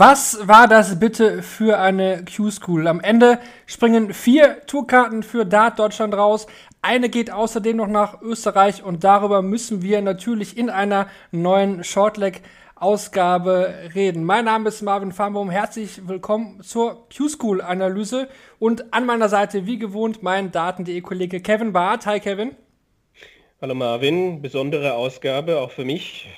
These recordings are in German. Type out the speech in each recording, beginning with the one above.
Was war das bitte für eine Q-School? Am Ende springen vier Tourkarten für Dart Deutschland raus. Eine geht außerdem noch nach Österreich und darüber müssen wir natürlich in einer neuen Shortleg Ausgabe reden. Mein Name ist Marvin Farnbaum. Herzlich willkommen zur Q-School Analyse und an meiner Seite wie gewohnt mein Daten.de Kollege Kevin Barth. Hi Kevin. Hallo Marvin, besondere Ausgabe auch für mich.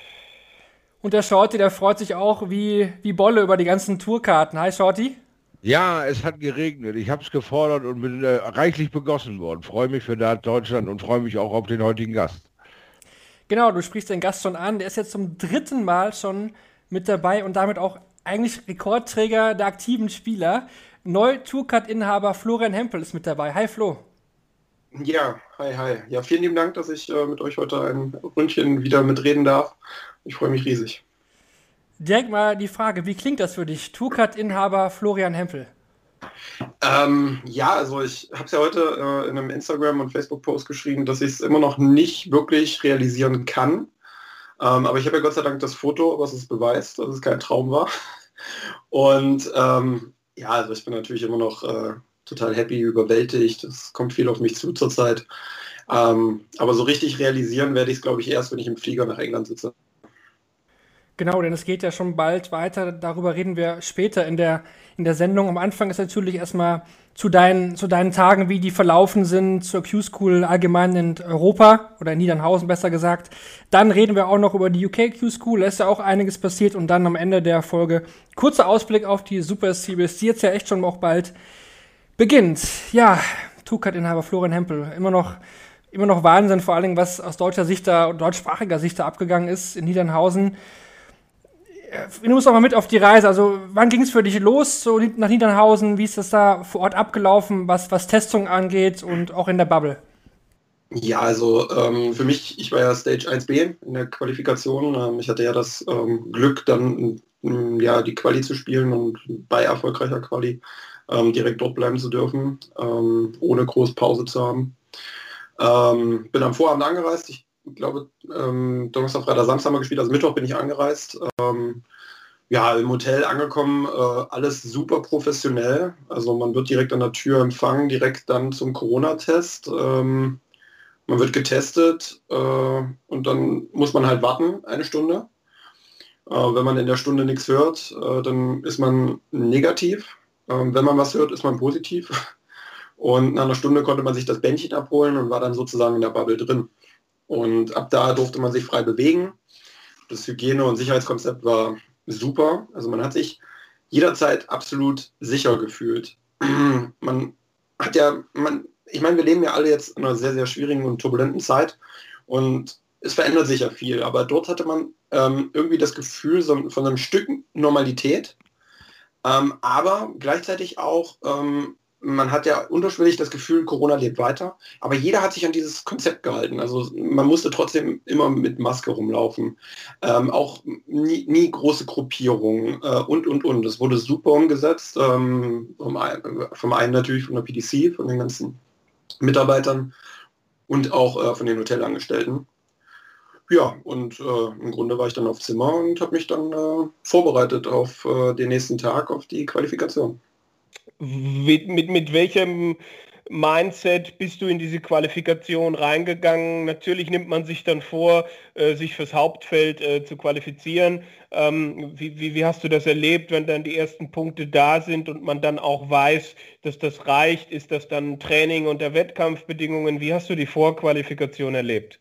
Und der Shorty, der freut sich auch wie, wie Bolle über die ganzen Tourkarten. Hi Shorty. Ja, es hat geregnet. Ich habe es gefordert und bin äh, reichlich begossen worden. Freue mich für Dart Deutschland und freue mich auch auf den heutigen Gast. Genau, du sprichst den Gast schon an. Der ist jetzt zum dritten Mal schon mit dabei und damit auch eigentlich Rekordträger der aktiven Spieler. Neu Tourcard-Inhaber Florian Hempel ist mit dabei. Hi Flo. Ja, hi, hi. Ja, vielen lieben Dank, dass ich äh, mit euch heute ein Ründchen wieder mitreden darf. Ich freue mich riesig. Direkt mal die Frage, wie klingt das für dich? Tourcard-Inhaber Florian Hempel. Ähm, ja, also ich habe es ja heute äh, in einem Instagram- und Facebook-Post geschrieben, dass ich es immer noch nicht wirklich realisieren kann. Ähm, aber ich habe ja Gott sei Dank das Foto, was es beweist, dass es kein Traum war. Und ähm, ja, also ich bin natürlich immer noch äh, total happy, überwältigt. Es kommt viel auf mich zu zurzeit. Ähm, aber so richtig realisieren werde ich es, glaube ich, erst, wenn ich im Flieger nach England sitze. Genau, denn es geht ja schon bald weiter. Darüber reden wir später in der, in der Sendung. Am Anfang ist natürlich erstmal zu deinen, zu deinen Tagen, wie die verlaufen sind, zur Q-School allgemein in Europa oder in Niedernhausen besser gesagt. Dann reden wir auch noch über die UK Q-School. Da ist ja auch einiges passiert. Und dann am Ende der Folge kurzer Ausblick auf die Super Series, die jetzt ja echt schon auch bald beginnt. Ja, Tukat-Inhaber Florian Hempel. Immer noch, immer noch Wahnsinn, vor Dingen, was aus deutscher Sicht da, deutschsprachiger Sicht da abgegangen ist in Niedernhausen du musst auch mal mit auf die Reise. Also, wann ging es für dich los, so nach Niedernhausen? Wie ist das da vor Ort abgelaufen, was, was Testung angeht und auch in der Bubble? Ja, also ähm, für mich, ich war ja Stage 1b in der Qualifikation. Ähm, ich hatte ja das ähm, Glück, dann ähm, ja, die Quali zu spielen und bei erfolgreicher Quali ähm, direkt dort bleiben zu dürfen, ähm, ohne groß Pause zu haben. bin am Vorabend angereist. Ich glaube, ähm, Donnerstag, Freitag, Samstag haben wir gespielt, also Mittwoch bin ich angereist. Ähm, ja, im Hotel angekommen, äh, alles super professionell. Also man wird direkt an der Tür empfangen, direkt dann zum Corona-Test. Ähm, man wird getestet äh, und dann muss man halt warten, eine Stunde. Äh, wenn man in der Stunde nichts hört, äh, dann ist man negativ. Ähm, wenn man was hört, ist man positiv. Und nach einer Stunde konnte man sich das Bändchen abholen und war dann sozusagen in der Bubble drin. Und ab da durfte man sich frei bewegen. Das Hygiene- und Sicherheitskonzept war super. Also man hat sich jederzeit absolut sicher gefühlt. man hat ja, man, ich meine, wir leben ja alle jetzt in einer sehr, sehr schwierigen und turbulenten Zeit und es verändert sich ja viel, aber dort hatte man ähm, irgendwie das Gefühl so, von einem Stück Normalität, ähm, aber gleichzeitig auch ähm, man hat ja unterschwellig das Gefühl, Corona lebt weiter, aber jeder hat sich an dieses Konzept gehalten. Also man musste trotzdem immer mit Maske rumlaufen, ähm, auch nie, nie, große Gruppierungen äh, und, und, und. Das wurde super umgesetzt, ähm, vom, vom, einen natürlich von der PDC, von den ganzen Mitarbeitern und auch äh, von den Hotelangestellten. Ja, und äh, im Grunde war ich dann auf Zimmer und habe mich dann äh, vorbereitet auf äh, den nächsten Tag, auf die Qualifikation. Mit, mit, mit welchem Mindset bist du in diese Qualifikation reingegangen? Natürlich nimmt man sich dann vor, äh, sich fürs Hauptfeld äh, zu qualifizieren. Ähm, wie, wie, wie, hast du das erlebt, wenn dann die ersten Punkte da sind und man dann auch weiß, dass das reicht? Ist das dann Training unter Wettkampfbedingungen? Wie hast du die Vorqualifikation erlebt?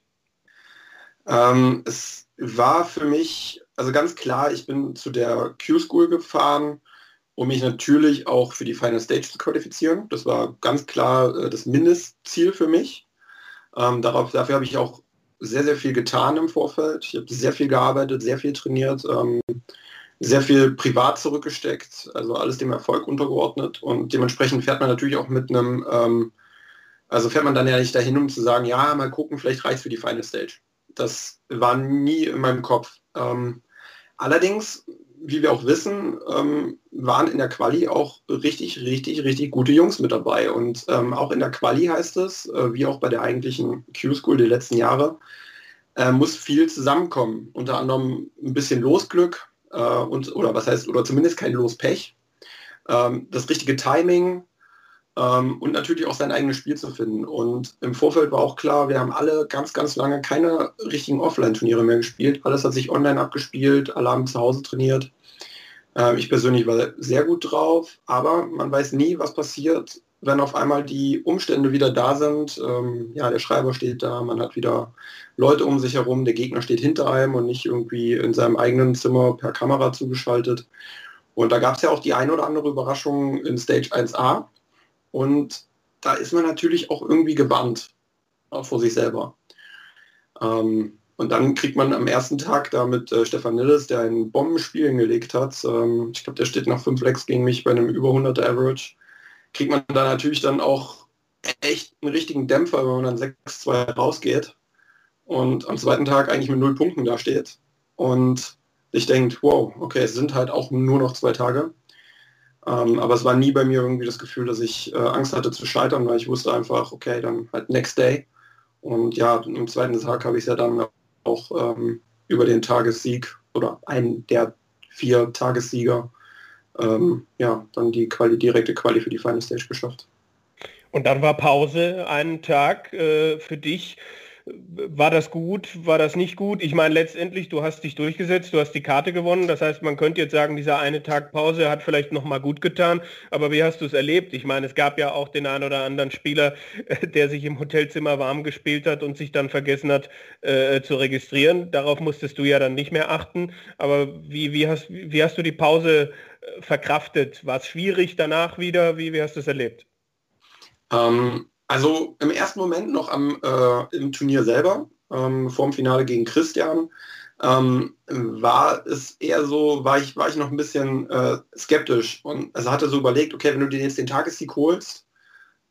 Ähm, es war für mich, also ganz klar, ich bin zu der Q-School gefahren um mich natürlich auch für die Final Stage zu qualifizieren. Das war ganz klar äh, das Mindestziel für mich. Ähm, darauf, dafür habe ich auch sehr, sehr viel getan im Vorfeld. Ich habe sehr viel gearbeitet, sehr viel trainiert, ähm, sehr viel privat zurückgesteckt, also alles dem Erfolg untergeordnet. Und dementsprechend fährt man natürlich auch mit einem ähm, Also fährt man dann ja nicht dahin, um zu sagen, ja, mal gucken, vielleicht reicht für die Final Stage. Das war nie in meinem Kopf. Ähm, allerdings, wie wir auch wissen, ähm, waren in der Quali auch richtig, richtig, richtig gute Jungs mit dabei. Und ähm, auch in der Quali heißt es, äh, wie auch bei der eigentlichen Q-School der letzten Jahre, äh, muss viel zusammenkommen. Unter anderem ein bisschen Losglück äh, und oder was heißt, oder zumindest kein Lospech. Ähm, das richtige Timing, ähm, und natürlich auch sein eigenes Spiel zu finden. Und im Vorfeld war auch klar, wir haben alle ganz, ganz lange keine richtigen Offline-Turniere mehr gespielt. Alles hat sich online abgespielt, alle haben zu Hause trainiert. Ähm, ich persönlich war sehr gut drauf, aber man weiß nie, was passiert, wenn auf einmal die Umstände wieder da sind. Ähm, ja, der Schreiber steht da, man hat wieder Leute um sich herum, der Gegner steht hinter einem und nicht irgendwie in seinem eigenen Zimmer per Kamera zugeschaltet. Und da gab es ja auch die eine oder andere Überraschung in Stage 1a, und da ist man natürlich auch irgendwie gebannt, auch vor sich selber. Ähm, und dann kriegt man am ersten Tag da mit äh, Stefan Nilles, der ein Bombenspiel hingelegt hat, ähm, ich glaube, der steht nach 5 Lecks gegen mich bei einem über 100er Average, kriegt man da natürlich dann auch echt einen richtigen Dämpfer, wenn man dann 6-2 rausgeht und am zweiten Tag eigentlich mit null Punkten da steht. Und ich denke, wow, okay, es sind halt auch nur noch zwei Tage. Ähm, aber es war nie bei mir irgendwie das Gefühl, dass ich äh, Angst hatte zu scheitern, weil ich wusste einfach, okay, dann halt next day. Und ja, am zweiten Tag habe ich es ja dann auch ähm, über den Tagessieg oder einen der vier Tagessieger ähm, ja, dann die Quali, direkte Quali für die Final Stage geschafft. Und dann war Pause einen Tag äh, für dich war das gut, war das nicht gut? Ich meine, letztendlich, du hast dich durchgesetzt, du hast die Karte gewonnen. Das heißt, man könnte jetzt sagen, dieser eine Tag Pause hat vielleicht nochmal gut getan. Aber wie hast du es erlebt? Ich meine, es gab ja auch den einen oder anderen Spieler, der sich im Hotelzimmer warm gespielt hat und sich dann vergessen hat äh, zu registrieren. Darauf musstest du ja dann nicht mehr achten. Aber wie, wie, hast, wie hast du die Pause äh, verkraftet? War es schwierig danach wieder? Wie, wie hast du es erlebt? Ähm, also im ersten Moment noch am, äh, im Turnier selber, ähm, vor dem Finale gegen Christian, ähm, war es eher so, war ich, war ich noch ein bisschen äh, skeptisch und also hatte so überlegt, okay, wenn du dir jetzt den Tagessieg holst,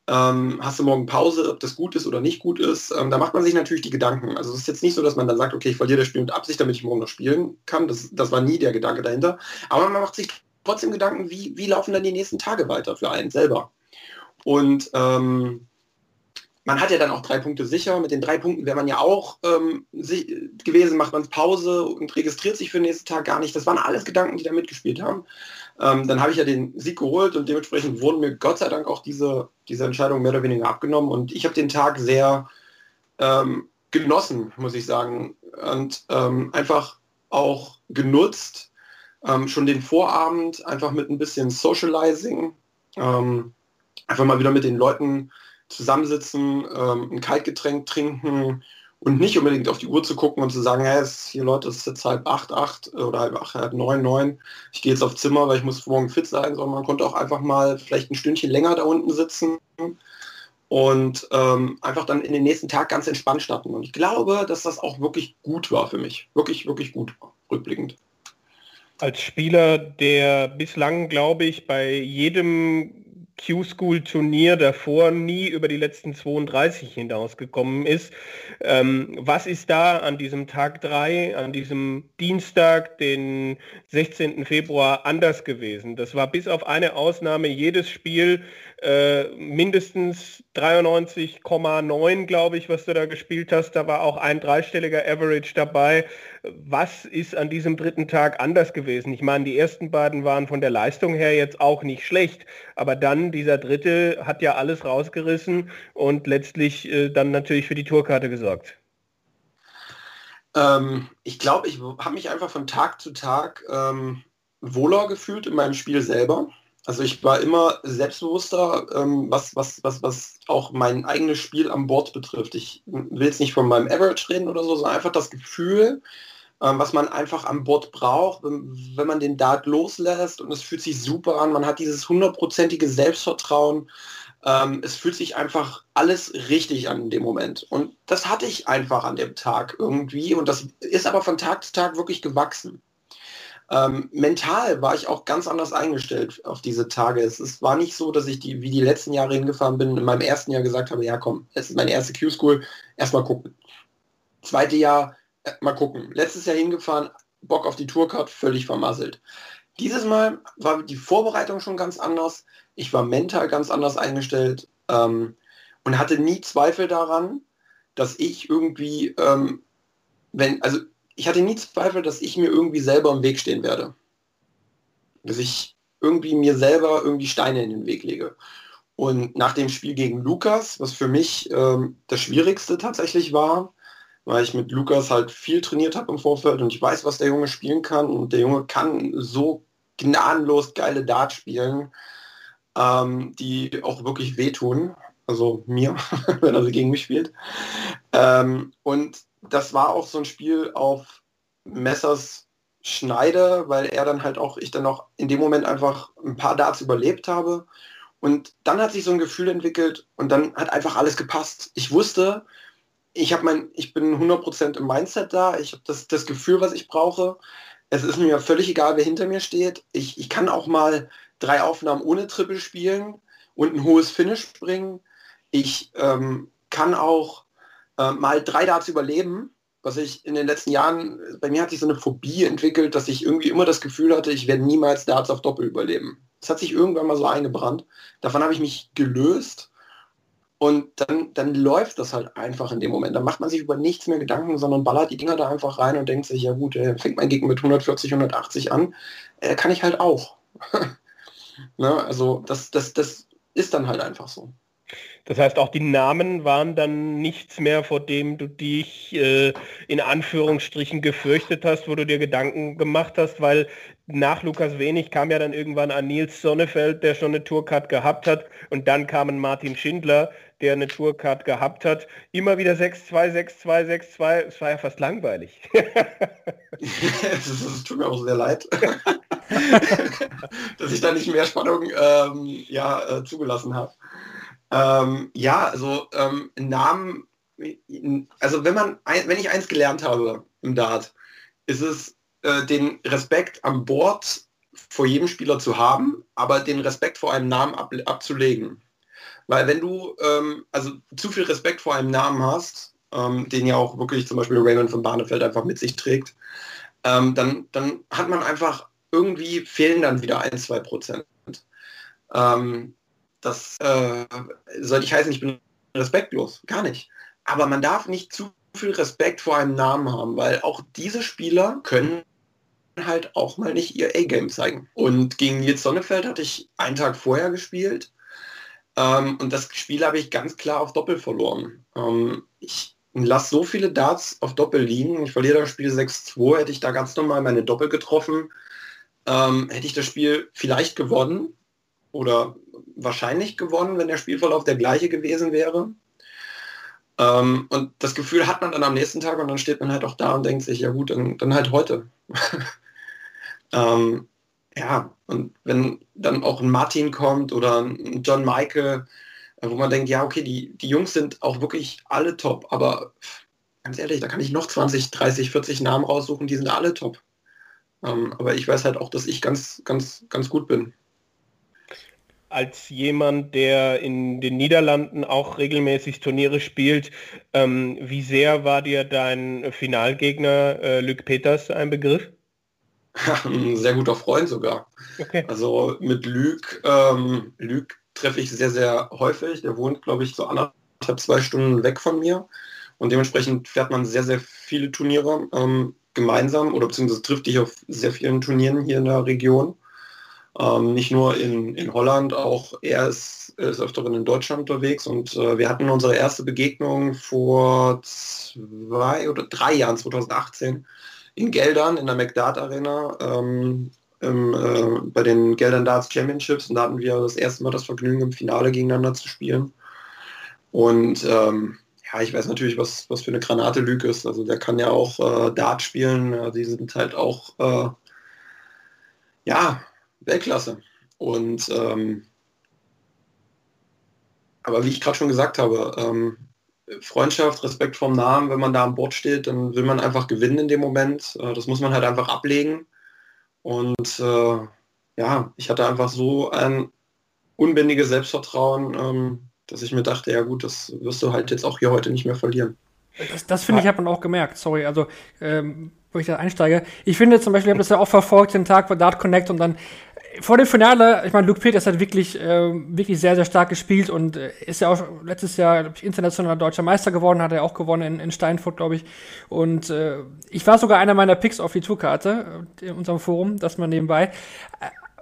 ähm, hast du morgen Pause, ob das gut ist oder nicht gut ist, ähm, da macht man sich natürlich die Gedanken. Also es ist jetzt nicht so, dass man dann sagt, okay, ich verliere das Spiel mit Absicht, damit ich morgen noch spielen kann. Das, das war nie der Gedanke dahinter. Aber man macht sich trotzdem Gedanken, wie, wie laufen dann die nächsten Tage weiter für einen selber. Und ähm, man hat ja dann auch drei Punkte sicher. Mit den drei Punkten wäre man ja auch ähm, gewesen, macht man Pause und registriert sich für den nächsten Tag gar nicht. Das waren alles Gedanken, die da mitgespielt haben. Ähm, dann habe ich ja den Sieg geholt und dementsprechend wurden mir Gott sei Dank auch diese, diese Entscheidung mehr oder weniger abgenommen. Und ich habe den Tag sehr ähm, genossen, muss ich sagen. Und ähm, einfach auch genutzt, ähm, schon den Vorabend einfach mit ein bisschen Socializing, ähm, einfach mal wieder mit den Leuten zusammensitzen, ähm, ein Kaltgetränk trinken und nicht unbedingt auf die Uhr zu gucken und zu sagen, hey, es, hier Leute, es ist jetzt halb acht, acht oder halb acht, halb neun, neun. Ich gehe jetzt auf Zimmer, weil ich muss morgen fit sein, sondern man konnte auch einfach mal vielleicht ein Stündchen länger da unten sitzen und ähm, einfach dann in den nächsten Tag ganz entspannt starten. Und ich glaube, dass das auch wirklich gut war für mich. Wirklich, wirklich gut, rückblickend. Als Spieler, der bislang, glaube ich, bei jedem Q-School-Turnier davor nie über die letzten 32 hinausgekommen ist. Ähm, was ist da an diesem Tag 3, an diesem Dienstag, den 16. Februar anders gewesen? Das war bis auf eine Ausnahme jedes Spiel äh, mindestens 93,9, glaube ich, was du da gespielt hast. Da war auch ein dreistelliger Average dabei. Was ist an diesem dritten Tag anders gewesen? Ich meine, die ersten beiden waren von der Leistung her jetzt auch nicht schlecht, aber dann dieser dritte hat ja alles rausgerissen und letztlich äh, dann natürlich für die Tourkarte gesorgt. Ähm, ich glaube, ich habe mich einfach von Tag zu Tag ähm, wohler gefühlt in meinem Spiel selber. Also ich war immer selbstbewusster, ähm, was, was, was, was auch mein eigenes Spiel am Board betrifft. Ich will jetzt nicht von meinem Average reden oder so, sondern einfach das Gefühl, ähm, was man einfach am Board braucht, wenn, wenn, man den Dart loslässt und es fühlt sich super an. Man hat dieses hundertprozentige Selbstvertrauen. Ähm, es fühlt sich einfach alles richtig an in dem Moment. Und das hatte ich einfach an dem Tag irgendwie. Und das ist aber von Tag zu Tag wirklich gewachsen. Ähm, mental war ich auch ganz anders eingestellt auf diese Tage. Es, es war nicht so, dass ich die, wie die letzten Jahre hingefahren bin, in meinem ersten Jahr gesagt habe, ja komm, es ist meine erste Q-School, erstmal gucken. Zweite Jahr, äh, mal gucken. Letztes Jahr hingefahren, Bock auf die Tourcard, völlig vermasselt. Dieses Mal war die Vorbereitung schon ganz anders. Ich war mental ganz anders eingestellt ähm, und hatte nie Zweifel daran, dass ich irgendwie, ähm, wenn, also ich hatte nie Zweifel, dass ich mir irgendwie selber im Weg stehen werde. Dass ich irgendwie mir selber irgendwie Steine in den Weg lege. Und nach dem Spiel gegen Lukas, was für mich ähm, das Schwierigste tatsächlich war, weil ich mit Lukas halt viel trainiert habe im Vorfeld und ich weiß, was der Junge spielen kann und der Junge kann so gnadenlos geile Dart spielen, ähm, die auch wirklich wehtun. Also mir, wenn er sie gegen mich spielt. Ähm, und das war auch so ein Spiel auf Messers Schneide, weil er dann halt auch, ich dann auch in dem Moment einfach ein paar Darts überlebt habe. Und dann hat sich so ein Gefühl entwickelt und dann hat einfach alles gepasst. Ich wusste, ich mein, ich bin 100% im Mindset da, ich habe das, das Gefühl, was ich brauche. Es ist mir völlig egal, wer hinter mir steht. Ich, ich kann auch mal drei Aufnahmen ohne Triple spielen und ein hohes Finish bringen. Ich ähm, kann auch äh, mal drei Darts überleben, was ich in den letzten Jahren, bei mir hat sich so eine Phobie entwickelt, dass ich irgendwie immer das Gefühl hatte, ich werde niemals Darts auf Doppel überleben. Das hat sich irgendwann mal so eingebrannt. Davon habe ich mich gelöst und dann, dann läuft das halt einfach in dem Moment. Dann macht man sich über nichts mehr Gedanken, sondern ballert die Dinger da einfach rein und denkt sich, ja gut, äh, fängt mein Gegner mit 140, 180 an, äh, kann ich halt auch. ne? Also das, das, das ist dann halt einfach so. Das heißt, auch die Namen waren dann nichts mehr, vor dem du dich äh, in Anführungsstrichen gefürchtet hast, wo du dir Gedanken gemacht hast, weil nach Lukas Wenig kam ja dann irgendwann an Nils Sonnefeld, der schon eine Tourcard gehabt hat und dann kam ein Martin Schindler, der eine Tourcard gehabt hat. Immer wieder 6-2, 6-2, 6-2. Es war ja fast langweilig. Es tut mir auch sehr leid, dass ich da nicht mehr Spannung ähm, ja, äh, zugelassen habe. Ähm, ja, also ähm, Namen, also wenn man, wenn ich eins gelernt habe im Dart, ist es äh, den Respekt am Board vor jedem Spieler zu haben, aber den Respekt vor einem Namen ab, abzulegen. Weil wenn du ähm, also zu viel Respekt vor einem Namen hast, ähm, den ja auch wirklich zum Beispiel Raymond von Barnefeld einfach mit sich trägt, ähm, dann, dann hat man einfach irgendwie fehlen dann wieder ein, zwei Prozent. Ähm, das äh, soll nicht heißen, ich bin respektlos. Gar nicht. Aber man darf nicht zu viel Respekt vor einem Namen haben, weil auch diese Spieler können halt auch mal nicht ihr A-Game zeigen. Und gegen Nils Sonnefeld hatte ich einen Tag vorher gespielt. Ähm, und das Spiel habe ich ganz klar auf Doppel verloren. Ähm, ich lasse so viele Darts auf Doppel liegen. Ich verliere das Spiel 6-2. Hätte ich da ganz normal meine Doppel getroffen, ähm, hätte ich das Spiel vielleicht gewonnen oder wahrscheinlich gewonnen, wenn der Spielverlauf der gleiche gewesen wäre. Ähm, und das Gefühl hat man dann am nächsten Tag und dann steht man halt auch da und denkt sich, ja gut, dann, dann halt heute. ähm, ja, und wenn dann auch ein Martin kommt oder ein John Michael, äh, wo man denkt, ja, okay, die, die Jungs sind auch wirklich alle top, aber ganz ehrlich, da kann ich noch 20, 30, 40 Namen raussuchen, die sind alle top. Ähm, aber ich weiß halt auch, dass ich ganz, ganz, ganz gut bin als jemand, der in den Niederlanden auch regelmäßig Turniere spielt, ähm, wie sehr war dir dein Finalgegner äh, Luc Peters ein Begriff? Ein sehr guter Freund sogar. Okay. Also mit Luc, ähm, Luc treffe ich sehr, sehr häufig. Der wohnt, glaube ich, so anderthalb, zwei Stunden weg von mir. Und dementsprechend fährt man sehr, sehr viele Turniere ähm, gemeinsam oder beziehungsweise trifft dich auf sehr vielen Turnieren hier in der Region. Ähm, nicht nur in, in Holland, auch er ist, ist öfteren in Deutschland unterwegs und äh, wir hatten unsere erste Begegnung vor zwei oder drei Jahren, 2018, in Geldern in der McDart Arena ähm, im, äh, bei den Geldern Darts Championships und da hatten wir das erste Mal das Vergnügen, im Finale gegeneinander zu spielen. Und ähm, ja, ich weiß natürlich, was, was für eine Granate Lüge ist. Also der kann ja auch äh, Dart spielen. Die sind halt auch äh, ja, Weltklasse. Und ähm, aber wie ich gerade schon gesagt habe, ähm, Freundschaft, Respekt vom Namen, wenn man da an Bord steht, dann will man einfach gewinnen in dem Moment. Äh, das muss man halt einfach ablegen. Und äh, ja, ich hatte einfach so ein unbändiges Selbstvertrauen, ähm, dass ich mir dachte, ja gut, das wirst du halt jetzt auch hier heute nicht mehr verlieren. Das, das finde ich, hat man auch gemerkt, sorry, also ähm, wo ich da einsteige. Ich finde zum Beispiel, ich habe das ja auch verfolgt, den Tag bei Dart Connect und dann vor dem Finale, ich meine, Luke Peters hat wirklich, äh, wirklich sehr, sehr stark gespielt und äh, ist ja auch letztes Jahr ich, internationaler deutscher Meister geworden, hat er auch gewonnen in, in Steinfurt, glaube ich. Und äh, ich war sogar einer meiner Picks auf die Tourkarte äh, in unserem Forum, das mal nebenbei.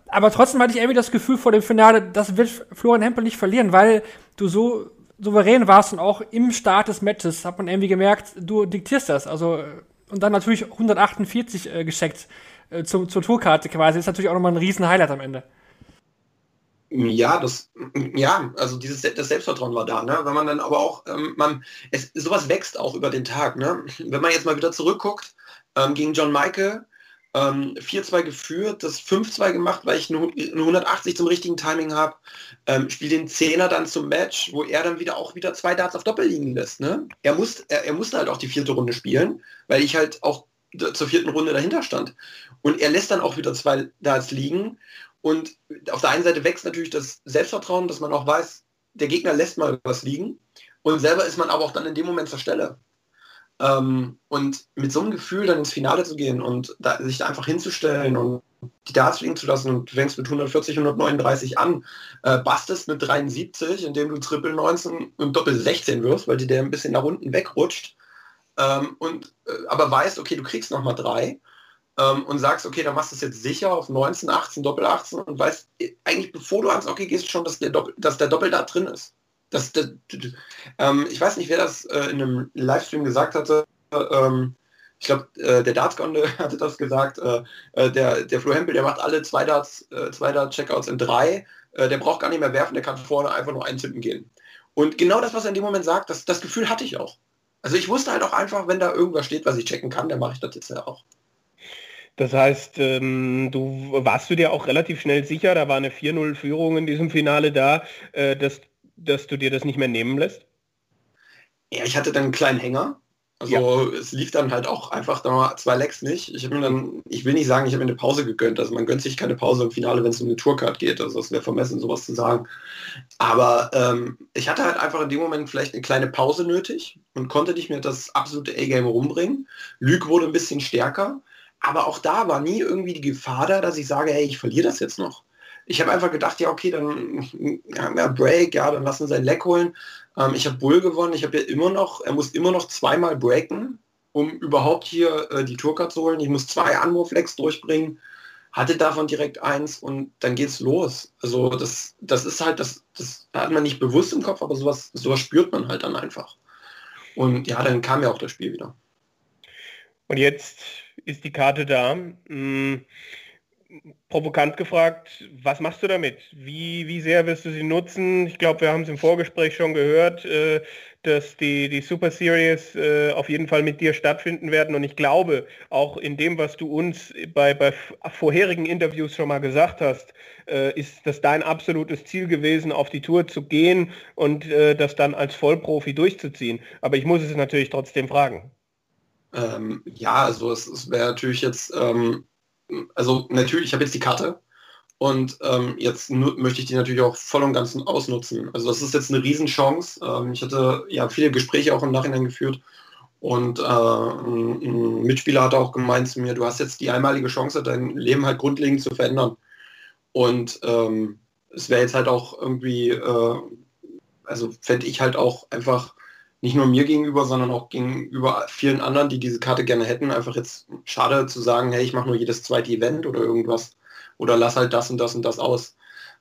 Aber trotzdem hatte ich irgendwie das Gefühl vor dem Finale, das wird Florian Hempel nicht verlieren, weil du so souverän warst und auch im Start des Matches hat man irgendwie gemerkt, du diktierst das. Also, und dann natürlich 148 äh, gescheckt äh, zum, zur Tourkarte quasi. Ist natürlich auch nochmal ein riesen Highlight am Ende. Ja, das, ja, also dieses das Selbstvertrauen war da, ne? Wenn man dann aber auch, ähm, man, es, sowas wächst auch über den Tag, ne? Wenn man jetzt mal wieder zurückguckt, ähm, gegen John Michael, ähm, 4-2 geführt, das 5-2 gemacht, weil ich eine 180 zum richtigen Timing habe, ähm, spiel den Zehner dann zum Match, wo er dann wieder auch wieder zwei Darts auf Doppel liegen lässt, ne? Er, muss, er, er musste halt auch die vierte Runde spielen, weil ich halt auch zur vierten Runde dahinter stand. Und er lässt dann auch wieder zwei Darts liegen. Und auf der einen Seite wächst natürlich das Selbstvertrauen, dass man auch weiß, der Gegner lässt mal was liegen. Und selber ist man aber auch dann in dem Moment zur Stelle. Ähm, und mit so einem Gefühl dann ins Finale zu gehen und da, sich da einfach hinzustellen und die Darts fliegen zu lassen und du fängst mit 140, 139 an, äh, bastest mit 73, indem du Triple 19 und Doppel 16 wirst, weil dir der ein bisschen nach unten wegrutscht ähm, und äh, aber weißt, okay, du kriegst noch mal drei ähm, und sagst, okay, dann machst du es jetzt sicher auf 19, 18, Doppel 18 und weißt äh, eigentlich, bevor du ans Okay gehst, schon, dass der Doppel, dass der Doppel da drin ist. Das, das, ähm, ich weiß nicht, wer das äh, in einem Livestream gesagt hatte. Ähm, ich glaube, äh, der Dartsgonde hatte das gesagt. Äh, äh, der, der Flo Hempel, der macht alle zwei Darts, zwei Dart-Checkouts in drei. der braucht gar nicht mehr werfen, der kann vorne einfach nur eintippen gehen. Und genau das, was er in dem Moment sagt, das, das Gefühl hatte ich auch. Also ich wusste halt auch einfach, wenn da irgendwas steht, was ich checken kann, dann mache ich das jetzt ja auch. Das heißt, ähm, du warst du dir auch relativ schnell sicher, da war eine 4-0-Führung in diesem Finale da, äh, dass, dass du dir das nicht mehr nehmen lässt? Ja, ich hatte dann einen kleinen Hänger, also ja. es lief dann halt auch einfach da zwei Lecks nicht. Ich habe mir dann, ich will nicht sagen, ich habe mir eine Pause gegönnt. Also man gönnt sich keine Pause im Finale, wenn es um eine Tourcard geht. Also es wäre vermessen, sowas zu sagen. Aber ähm, ich hatte halt einfach in dem Moment vielleicht eine kleine Pause nötig und konnte nicht mehr das absolute A-Game rumbringen. Lüg wurde ein bisschen stärker. Aber auch da war nie irgendwie die Gefahr da, dass ich sage, hey, ich verliere das jetzt noch. Ich habe einfach gedacht, ja, okay, dann ja, Break, ja, dann lassen sie ein Leck holen. Ähm, ich habe Bull gewonnen. Ich habe ja immer noch, er muss immer noch zweimal breaken, um überhaupt hier äh, die Tourcard zu holen. Ich muss zwei Anwurflex durchbringen. Hatte davon direkt eins und dann geht's los. Also das, das ist halt, das, das hat man nicht bewusst im Kopf, aber sowas, sowas spürt man halt dann einfach. Und ja, dann kam ja auch das Spiel wieder. Und jetzt ist die Karte da. Hm provokant gefragt, was machst du damit? Wie, wie sehr wirst du sie nutzen? Ich glaube, wir haben es im Vorgespräch schon gehört, äh, dass die, die Super Series äh, auf jeden Fall mit dir stattfinden werden. Und ich glaube, auch in dem, was du uns bei, bei vorherigen Interviews schon mal gesagt hast, äh, ist das dein absolutes Ziel gewesen, auf die Tour zu gehen und äh, das dann als Vollprofi durchzuziehen. Aber ich muss es natürlich trotzdem fragen. Ähm, ja, also es, es wäre natürlich jetzt... Ähm also natürlich, ich habe jetzt die Karte und ähm, jetzt möchte ich die natürlich auch voll und ganz ausnutzen. Also das ist jetzt eine Riesenchance. Ähm, ich hatte ja viele Gespräche auch im Nachhinein geführt und äh, ein, ein Mitspieler hat auch gemeint zu mir, du hast jetzt die einmalige Chance, dein Leben halt grundlegend zu verändern. Und ähm, es wäre jetzt halt auch irgendwie, äh, also fände ich halt auch einfach nicht nur mir gegenüber, sondern auch gegenüber vielen anderen, die diese Karte gerne hätten, einfach jetzt schade zu sagen, hey, ich mache nur jedes zweite Event oder irgendwas oder lass halt das und das und das aus.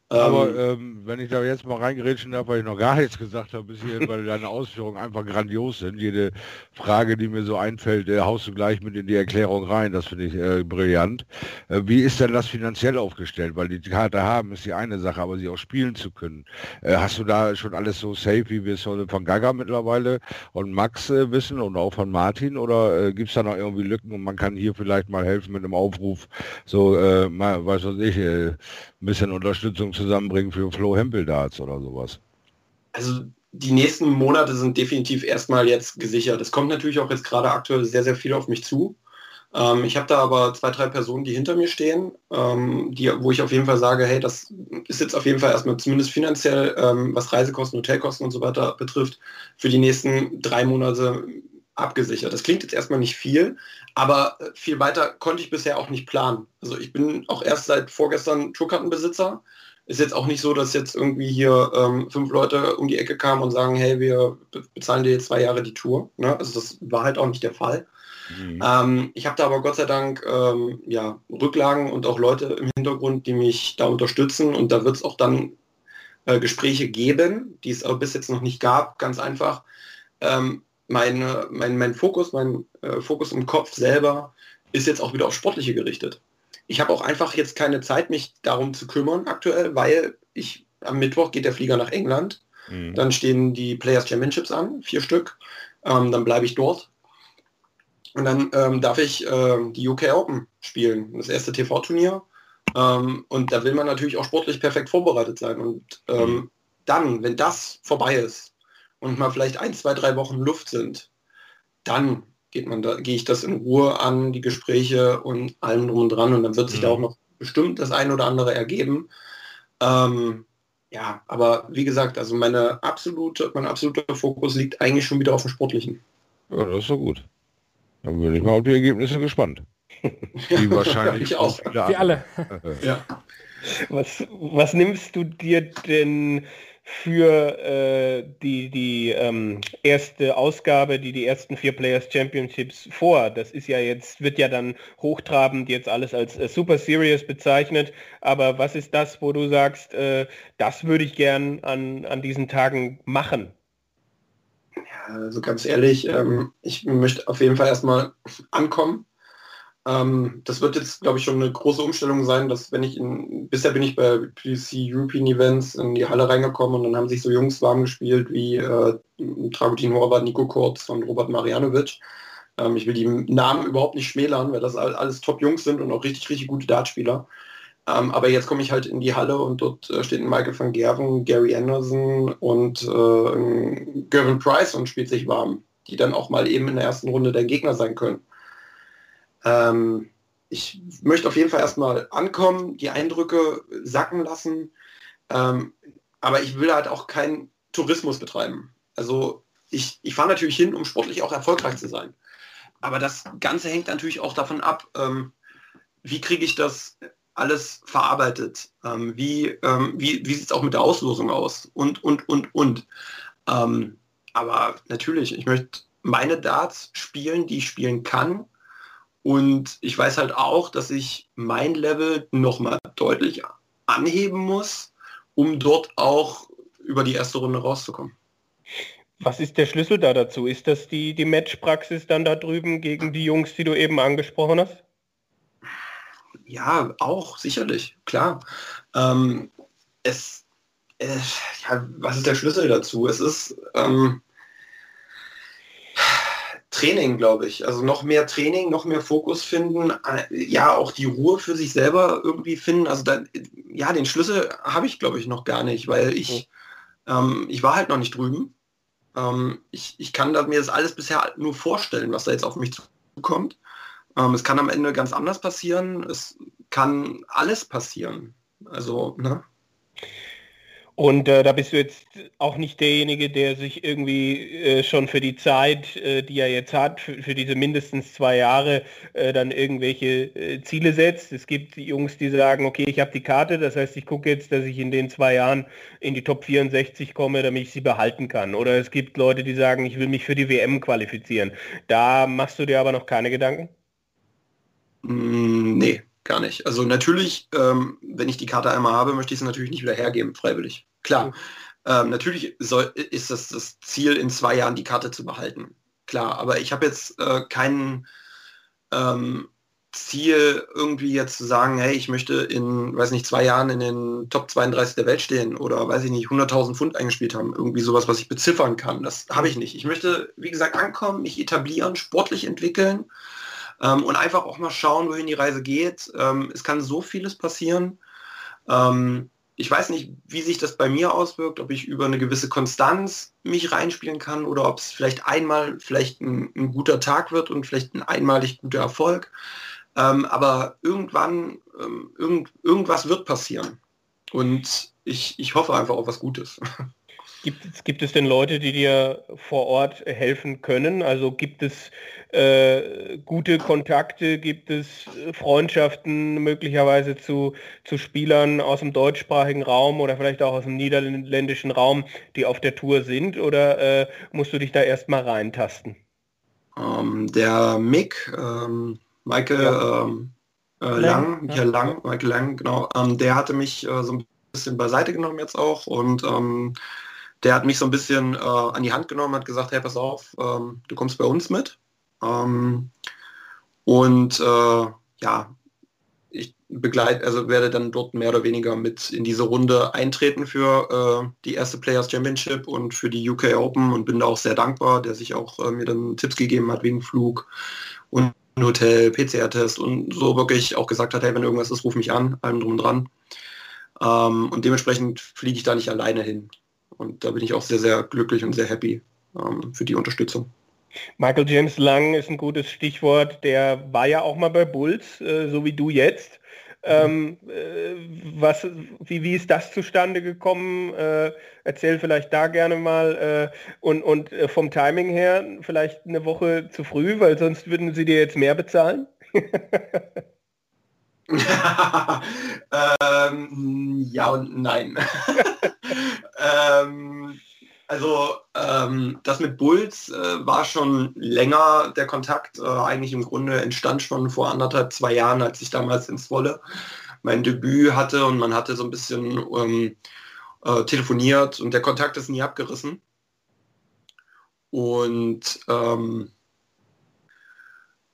Aber ähm, ähm, wenn ich da jetzt mal reingerätschen darf, weil ich noch gar nichts gesagt habe bis hierhin, weil deine Ausführungen einfach grandios sind. Jede Frage, die mir so einfällt, äh, haust du gleich mit in die Erklärung rein. Das finde ich äh, brillant. Äh, wie ist denn das finanziell aufgestellt? Weil die Karte haben ist die eine Sache, aber sie auch spielen zu können. Äh, hast du da schon alles so safe, wie wir es von Gaga mittlerweile und Max äh, wissen und auch von Martin? Oder äh, gibt es da noch irgendwie Lücken und man kann hier vielleicht mal helfen mit einem Aufruf, so, mal, weiß was ich, ein bisschen Unterstützung zusammenbringen für Flo Hempel Darts oder sowas? Also die nächsten Monate sind definitiv erstmal jetzt gesichert. Es kommt natürlich auch jetzt gerade aktuell sehr, sehr viel auf mich zu. Ähm, ich habe da aber zwei, drei Personen, die hinter mir stehen, ähm, die, wo ich auf jeden Fall sage, hey, das ist jetzt auf jeden Fall erstmal zumindest finanziell, ähm, was Reisekosten, Hotelkosten und so weiter betrifft, für die nächsten drei Monate abgesichert. Das klingt jetzt erstmal nicht viel, aber äh, viel weiter konnte ich bisher auch nicht planen. Also ich bin auch erst seit vorgestern Tourkartenbesitzer. Ist jetzt auch nicht so, dass jetzt irgendwie hier ähm, fünf Leute um die Ecke kamen und sagen, hey, wir bezahlen dir jetzt zwei Jahre die Tour. Ne? Also das war halt auch nicht der Fall. Mhm. Ähm, ich habe da aber Gott sei Dank ähm, ja, Rücklagen und auch Leute im Hintergrund, die mich da unterstützen und da wird es auch dann äh, Gespräche geben, die es aber bis jetzt noch nicht gab, ganz einfach. Ähm, meine, mein, mein Fokus, mein äh, Fokus im Kopf selber ist jetzt auch wieder auf Sportliche gerichtet. Ich habe auch einfach jetzt keine Zeit, mich darum zu kümmern aktuell, weil ich am Mittwoch geht der Flieger nach England. Mhm. Dann stehen die Players Championships an, vier Stück. Ähm, dann bleibe ich dort. Und dann ähm, darf ich äh, die UK Open spielen, das erste TV-Turnier. Ähm, und da will man natürlich auch sportlich perfekt vorbereitet sein. Und ähm, mhm. dann, wenn das vorbei ist, und mal vielleicht ein, zwei, drei Wochen Luft sind, dann geht man da, gehe ich das in Ruhe an, die Gespräche und allem drum und dran und dann wird sich mhm. da auch noch bestimmt das ein oder andere ergeben. Ähm, ja, aber wie gesagt, also meine absolute, mein absoluter Fokus liegt eigentlich schon wieder auf dem Sportlichen. Ja, das ist so gut. Dann bin ich mal auf die Ergebnisse gespannt. Die wahrscheinlich ja, auch. Wie alle. ja. Was, was nimmst du dir denn für äh, die, die ähm, erste Ausgabe, die die ersten vier Players Championships vor. Das ist ja jetzt, wird ja dann hochtrabend jetzt alles als äh, Super Series bezeichnet. Aber was ist das, wo du sagst, äh, das würde ich gern an, an diesen Tagen machen? Ja, also ganz ehrlich, ähm, ich möchte auf jeden Fall erstmal ankommen ähm, das wird jetzt, glaube ich, schon eine große Umstellung sein, dass wenn ich in, bisher bin ich bei PC European Events in die Halle reingekommen und dann haben sich so Jungs warm gespielt wie äh, Dragutin Horvath, Nico Kurz und Robert Marianovic. Ähm, ich will die Namen überhaupt nicht schmälern, weil das alles Top-Jungs sind und auch richtig, richtig gute Dartspieler. Ähm, aber jetzt komme ich halt in die Halle und dort äh, steht Michael van Gerven, Gary Anderson und äh, Gervin Price und spielt sich warm, die dann auch mal eben in der ersten Runde der Gegner sein können. Ähm, ich möchte auf jeden Fall erstmal ankommen, die Eindrücke sacken lassen, ähm, aber ich will halt auch keinen Tourismus betreiben. Also ich, ich fahre natürlich hin, um sportlich auch erfolgreich zu sein. Aber das Ganze hängt natürlich auch davon ab, ähm, wie kriege ich das alles verarbeitet? Ähm, wie ähm, wie, wie sieht es auch mit der Auslosung aus? Und, und, und, und. Ähm, aber natürlich, ich möchte meine Darts spielen, die ich spielen kann und ich weiß halt auch, dass ich mein Level nochmal deutlich anheben muss, um dort auch über die erste Runde rauszukommen. Was ist der Schlüssel da dazu? Ist das die, die Matchpraxis dann da drüben gegen die Jungs, die du eben angesprochen hast? Ja, auch, sicherlich, klar. Ähm, es, äh, ja, was ist der Schlüssel dazu? Es ist, ähm, Training, glaube ich. Also noch mehr Training, noch mehr Fokus finden, äh, ja, auch die Ruhe für sich selber irgendwie finden. Also dann, ja, den Schlüssel habe ich, glaube ich, noch gar nicht, weil ich, ähm, ich war halt noch nicht drüben. Ähm, ich, ich kann mir das alles bisher nur vorstellen, was da jetzt auf mich zukommt. Ähm, es kann am Ende ganz anders passieren. Es kann alles passieren. Also, ne? Und äh, da bist du jetzt auch nicht derjenige, der sich irgendwie äh, schon für die Zeit, äh, die er jetzt hat, für, für diese mindestens zwei Jahre, äh, dann irgendwelche äh, Ziele setzt. Es gibt Jungs, die sagen, okay, ich habe die Karte, das heißt, ich gucke jetzt, dass ich in den zwei Jahren in die Top 64 komme, damit ich sie behalten kann. Oder es gibt Leute, die sagen, ich will mich für die WM qualifizieren. Da machst du dir aber noch keine Gedanken? Mm, nee, Gar nicht. Also natürlich, ähm, wenn ich die Karte einmal habe, möchte ich sie natürlich nicht wieder hergeben, freiwillig. Klar. Mhm. Ähm, natürlich soll, ist das das Ziel, in zwei Jahren die Karte zu behalten. Klar, aber ich habe jetzt äh, kein ähm, Ziel, irgendwie jetzt zu sagen, hey, ich möchte in, weiß nicht, zwei Jahren in den Top 32 der Welt stehen oder, weiß ich nicht, 100.000 Pfund eingespielt haben. Irgendwie sowas, was ich beziffern kann. Das habe ich nicht. Ich möchte, wie gesagt, ankommen, mich etablieren, sportlich entwickeln ähm, und einfach auch mal schauen, wohin die Reise geht. Ähm, es kann so vieles passieren. Ähm, ich weiß nicht, wie sich das bei mir auswirkt, ob ich über eine gewisse Konstanz mich reinspielen kann oder ob es vielleicht einmal vielleicht ein, ein guter Tag wird und vielleicht ein einmalig guter Erfolg. Ähm, aber irgendwann, ähm, irgend, irgendwas wird passieren. Und ich, ich hoffe einfach auf was Gutes. Gibt es, gibt es denn Leute, die dir vor Ort helfen können? Also gibt es äh, gute Kontakte, gibt es äh, Freundschaften möglicherweise zu, zu Spielern aus dem deutschsprachigen Raum oder vielleicht auch aus dem niederländischen Raum, die auf der Tour sind? Oder äh, musst du dich da erstmal reintasten? Ähm, der Mick, ähm, Michael ja. ähm, äh, Lang, Lang, ja. Lang, Michael Lang, genau, ähm, der hatte mich äh, so ein bisschen beiseite genommen jetzt auch und ähm, der hat mich so ein bisschen äh, an die Hand genommen, hat gesagt, hey, pass auf, ähm, du kommst bei uns mit. Ähm, und äh, ja, ich begleite, also werde dann dort mehr oder weniger mit in diese Runde eintreten für äh, die erste Players Championship und für die UK Open und bin da auch sehr dankbar, der sich auch äh, mir dann Tipps gegeben hat wegen Flug und Hotel, PCR-Test und so wirklich auch gesagt hat, hey, wenn irgendwas ist, ruf mich an, allem drum und dran. Ähm, und dementsprechend fliege ich da nicht alleine hin. Und da bin ich auch sehr, sehr glücklich und sehr happy ähm, für die Unterstützung. Michael James Lang ist ein gutes Stichwort. Der war ja auch mal bei Bulls, äh, so wie du jetzt. Ähm, äh, was, wie, wie ist das zustande gekommen? Äh, erzähl vielleicht da gerne mal. Äh, und und äh, vom Timing her vielleicht eine Woche zu früh, weil sonst würden sie dir jetzt mehr bezahlen? ähm, ja und nein. ähm, also ähm, das mit Bulls äh, war schon länger der Kontakt. Äh, eigentlich im Grunde entstand schon vor anderthalb, zwei Jahren, als ich damals ins Wolle mein Debüt hatte und man hatte so ein bisschen ähm, äh, telefoniert und der Kontakt ist nie abgerissen. Und ähm,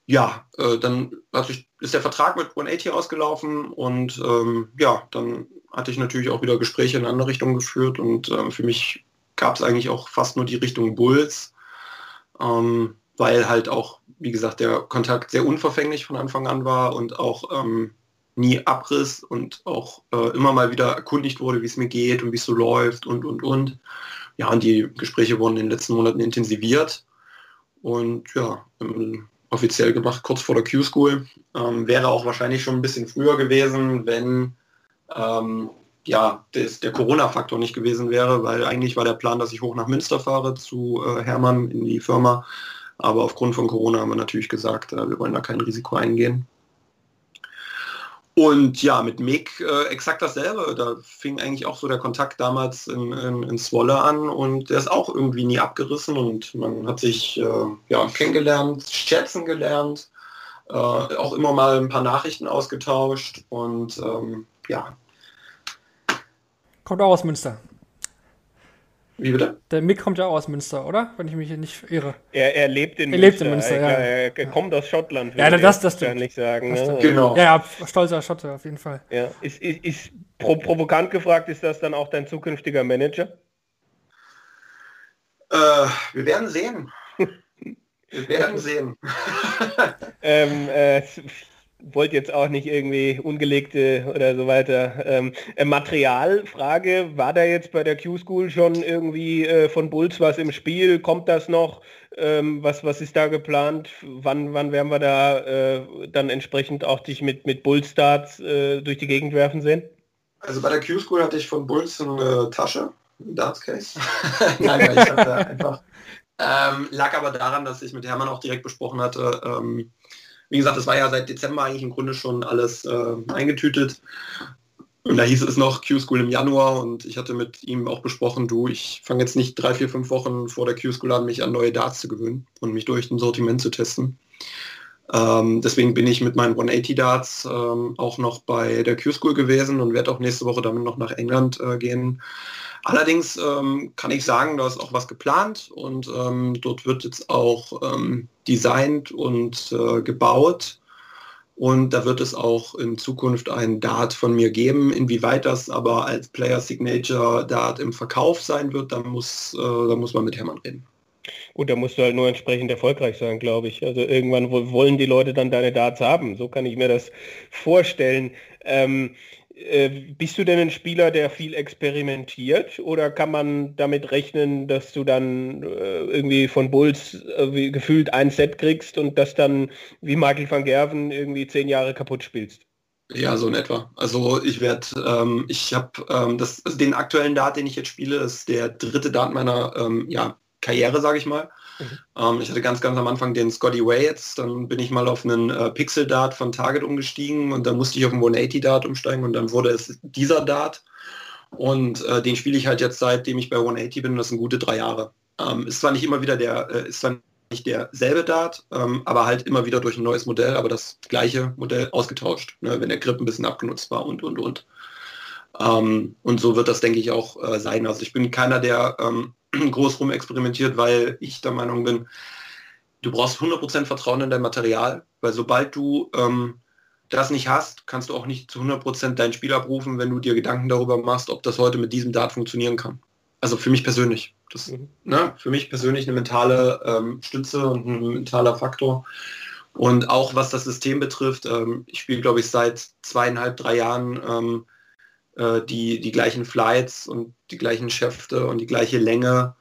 ja, äh, dann ich, ist der Vertrag mit 180 ausgelaufen und ähm, ja, dann hatte ich natürlich auch wieder Gespräche in andere Richtungen geführt und äh, für mich gab es eigentlich auch fast nur die Richtung Bulls, ähm, weil halt auch, wie gesagt, der Kontakt sehr unverfänglich von Anfang an war und auch ähm, nie abriss und auch äh, immer mal wieder erkundigt wurde, wie es mir geht und wie es so läuft und, und, und. Ja, und die Gespräche wurden in den letzten Monaten intensiviert und ja, offiziell gemacht, kurz vor der Q-School. Ähm, wäre auch wahrscheinlich schon ein bisschen früher gewesen, wenn ähm, ja, das, der Corona-Faktor nicht gewesen wäre, weil eigentlich war der Plan, dass ich hoch nach Münster fahre zu äh, Hermann in die Firma. Aber aufgrund von Corona haben wir natürlich gesagt, äh, wir wollen da kein Risiko eingehen. Und ja, mit Mick äh, exakt dasselbe. Da fing eigentlich auch so der Kontakt damals in, in, in Zwolle an und der ist auch irgendwie nie abgerissen und man hat sich äh, ja, kennengelernt, schätzen gelernt, äh, auch immer mal ein paar Nachrichten ausgetauscht und ähm, ja, Kommt auch aus Münster. Wie bitte? Der Mick kommt ja auch aus Münster, oder? Wenn ich mich hier nicht irre. Er, er lebt in er Münster. Lebt in Münster er, ja. er, er kommt aus Schottland. Ja, das, das stimmt. Nicht sagen, das ne? Genau. Ja, ja, stolzer Schotte auf jeden Fall. Ja. Ist, ist, ist pro, provokant gefragt, ist das dann auch dein zukünftiger Manager? Äh, wir werden sehen. wir werden sehen. ähm, äh, wollte jetzt auch nicht irgendwie ungelegte oder so weiter. Ähm, äh, Materialfrage, war da jetzt bei der Q-School schon irgendwie äh, von Bulls was im Spiel? Kommt das noch? Ähm, was, was ist da geplant? Wann, wann werden wir da äh, dann entsprechend auch dich mit, mit Bullstarts äh, durch die Gegend werfen sehen? Also bei der Q-School hatte ich von Bulls eine Tasche, ein Darts-Case. Nein, ich hatte einfach... Ähm, lag aber daran, dass ich mit Hermann auch direkt besprochen hatte, ähm, wie gesagt, es war ja seit Dezember eigentlich im Grunde schon alles äh, eingetütet. Und da hieß es noch Q-School im Januar und ich hatte mit ihm auch besprochen, du, ich fange jetzt nicht drei, vier, fünf Wochen vor der Q-School an, mich an neue Darts zu gewöhnen und mich durch ein Sortiment zu testen. Ähm, deswegen bin ich mit meinen 180 Darts ähm, auch noch bei der Q-School gewesen und werde auch nächste Woche damit noch nach England äh, gehen. Allerdings ähm, kann ich sagen, da ist auch was geplant und ähm, dort wird jetzt auch ähm, designt und äh, gebaut. Und da wird es auch in Zukunft ein Dart von mir geben. Inwieweit das aber als Player Signature Dart im Verkauf sein wird, da muss, äh, da muss man mit Hermann reden. Gut, da musst du halt nur entsprechend erfolgreich sein, glaube ich. Also irgendwann wollen die Leute dann deine Darts haben. So kann ich mir das vorstellen. Ähm, äh, bist du denn ein Spieler, der viel experimentiert oder kann man damit rechnen, dass du dann äh, irgendwie von Bulls äh, gefühlt ein Set kriegst und das dann wie Michael van Gerven irgendwie zehn Jahre kaputt spielst? Ja, so in etwa. Also ich werde, ähm, ich habe ähm, das, also den aktuellen Dart, den ich jetzt spiele, ist der dritte Dart meiner ähm, ja, Karriere, sage ich mal. Mhm. Ähm, ich hatte ganz, ganz am Anfang den Scotty Way jetzt, dann bin ich mal auf einen äh, Pixel Dart von Target umgestiegen und dann musste ich auf einen 180 Dart umsteigen und dann wurde es dieser Dart. Und äh, den spiele ich halt jetzt seitdem ich bei 180 bin und das sind gute drei Jahre. Ähm, ist zwar nicht immer wieder der, äh, ist zwar nicht derselbe Dart, ähm, aber halt immer wieder durch ein neues Modell, aber das gleiche Modell ausgetauscht, ne, wenn der Grip ein bisschen abgenutzt war und, und, und. Ähm, und so wird das, denke ich, auch äh, sein. Also ich bin keiner, der ähm, groß rum experimentiert, weil ich der Meinung bin, du brauchst 100% Vertrauen in dein Material, weil sobald du ähm, das nicht hast, kannst du auch nicht zu 100% dein Spiel abrufen, wenn du dir Gedanken darüber machst, ob das heute mit diesem Dart funktionieren kann. Also für mich persönlich. Das, mhm. ne, für mich persönlich eine mentale ähm, Stütze und ein mentaler Faktor. Und auch was das System betrifft, ähm, ich spiele, glaube ich, seit zweieinhalb, drei Jahren ähm, äh, die, die gleichen Flights und die gleichen Schäfte und die gleiche Länge.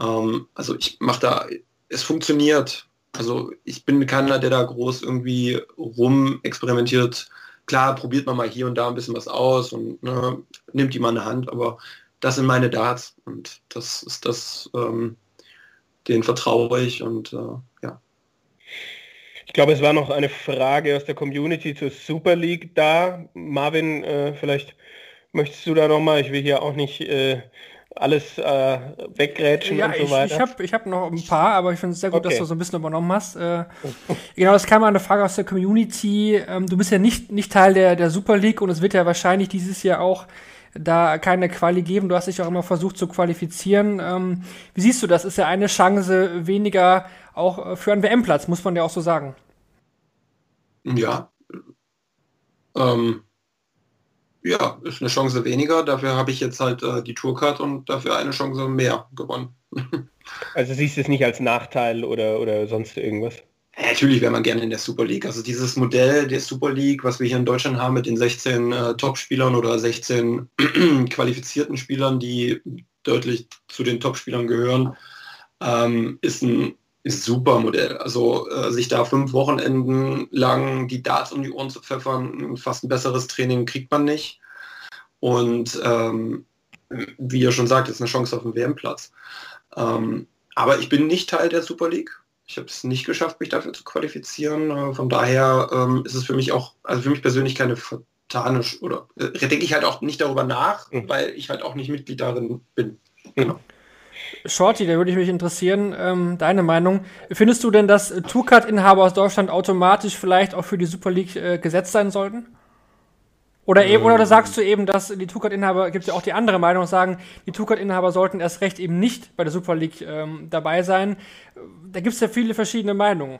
Ähm, also ich mache da, es funktioniert. Also ich bin keiner, der da groß irgendwie rum experimentiert. Klar, probiert man mal hier und da ein bisschen was aus und ne, nimmt die mal eine Hand, aber das sind meine Darts und das ist das, ähm, den vertraue ich und äh, ja. Ich glaube, es war noch eine Frage aus der Community zur Super League da. Marvin, äh, vielleicht möchtest du da noch mal, ich will hier auch nicht äh, alles äh, weggrätschen ja, und so weiter. Ich, ich habe ich hab noch ein paar, aber ich finde es sehr gut, okay. dass du so ein bisschen übernommen hast. Äh, genau, das kam mal eine Frage aus der Community. Ähm, du bist ja nicht, nicht Teil der, der Super League und es wird ja wahrscheinlich dieses Jahr auch da keine Quali geben. Du hast dich auch immer versucht zu qualifizieren. Ähm, wie siehst du das? Ist ja eine Chance weniger auch für einen WM-Platz, muss man ja auch so sagen. Ja. Ähm, ja, ist eine Chance weniger. Dafür habe ich jetzt halt äh, die Tourcard und dafür eine Chance mehr gewonnen. also siehst du es nicht als Nachteil oder, oder sonst irgendwas? natürlich wäre man gerne in der Super League. Also dieses Modell der Super League, was wir hier in Deutschland haben mit den 16 äh, Top-Spielern oder 16 qualifizierten Spielern, die deutlich zu den Top-Spielern gehören, ähm, ist ein ist super Modell. Also äh, sich da fünf Wochenenden lang die Darts um die Ohren zu pfeffern, fast ein besseres Training kriegt man nicht. Und ähm, wie ihr schon sagt, ist eine Chance auf den WM-Platz. Ähm, aber ich bin nicht Teil der Super League. Ich habe es nicht geschafft, mich dafür zu qualifizieren. Äh, von daher ähm, ist es für mich auch, also für mich persönlich keine vertane oder äh, denke ich halt auch nicht darüber nach, mhm. weil ich halt auch nicht Mitglied darin bin. Genau. Shorty, da würde ich mich interessieren, ähm, deine Meinung. Findest du denn, dass Tourcard-Inhaber aus Deutschland automatisch vielleicht auch für die Super League äh, gesetzt sein sollten? Oder, eben, oder sagst du eben, dass die Tourcard-Inhaber, gibt es ja auch die andere Meinung, sagen, die Tourcard-Inhaber sollten erst recht eben nicht bei der Super League ähm, dabei sein. Da gibt es ja viele verschiedene Meinungen.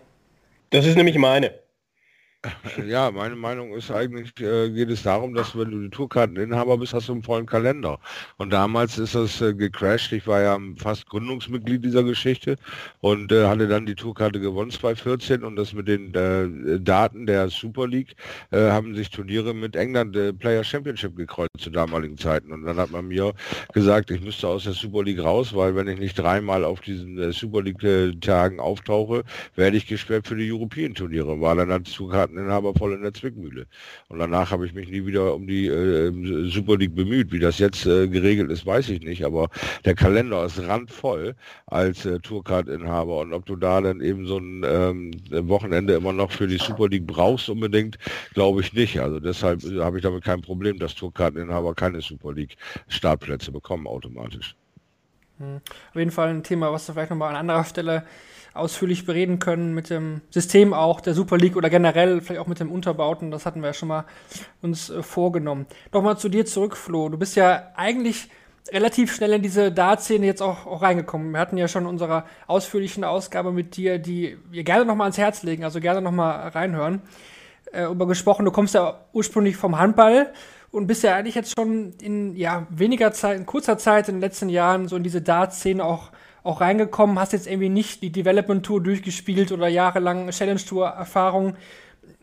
Das ist nämlich meine. Ja, meine Meinung ist eigentlich, äh, geht es darum, dass wenn du die Tourkarteninhaber bist, hast du einen vollen Kalender. Und damals ist das äh, gecrashed. Ich war ja fast Gründungsmitglied dieser Geschichte und äh, hatte dann die Tourkarte gewonnen 2014 und das mit den äh, Daten der Super League äh, haben sich Turniere mit England äh, Player Championship gekreuzt zu damaligen Zeiten. Und dann hat man mir gesagt, ich müsste aus der Super League raus, weil wenn ich nicht dreimal auf diesen Super League Tagen auftauche, werde ich gesperrt für die European Turniere. War dann als Tourkarte Karteninhaber voll in der Zwickmühle. Und danach habe ich mich nie wieder um die äh, Super League bemüht. Wie das jetzt äh, geregelt ist, weiß ich nicht. Aber der Kalender ist randvoll als äh, Tourcard-Inhaber. Und ob du da dann eben so ein ähm, Wochenende immer noch für die Super League brauchst unbedingt, glaube ich nicht. Also deshalb äh, habe ich damit kein Problem, dass Tourkarteninhaber keine Super League Startplätze bekommen automatisch. Hm. Auf jeden Fall ein Thema, was du vielleicht nochmal an anderer Stelle ausführlich bereden können mit dem System auch der Super League oder generell vielleicht auch mit dem Unterbauten. Das hatten wir ja schon mal uns äh, vorgenommen. Nochmal zu dir zurück, Flo. Du bist ja eigentlich relativ schnell in diese Dart-Szene jetzt auch, auch reingekommen. Wir hatten ja schon in unserer ausführlichen Ausgabe mit dir, die wir gerne nochmal ans Herz legen, also gerne nochmal reinhören, äh, über gesprochen. Du kommst ja ursprünglich vom Handball und bist ja eigentlich jetzt schon in ja, weniger Zeit, in kurzer Zeit in den letzten Jahren so in diese Dart-Szene auch auch reingekommen, hast jetzt irgendwie nicht die Development Tour durchgespielt oder jahrelang Challenge Tour Erfahrung.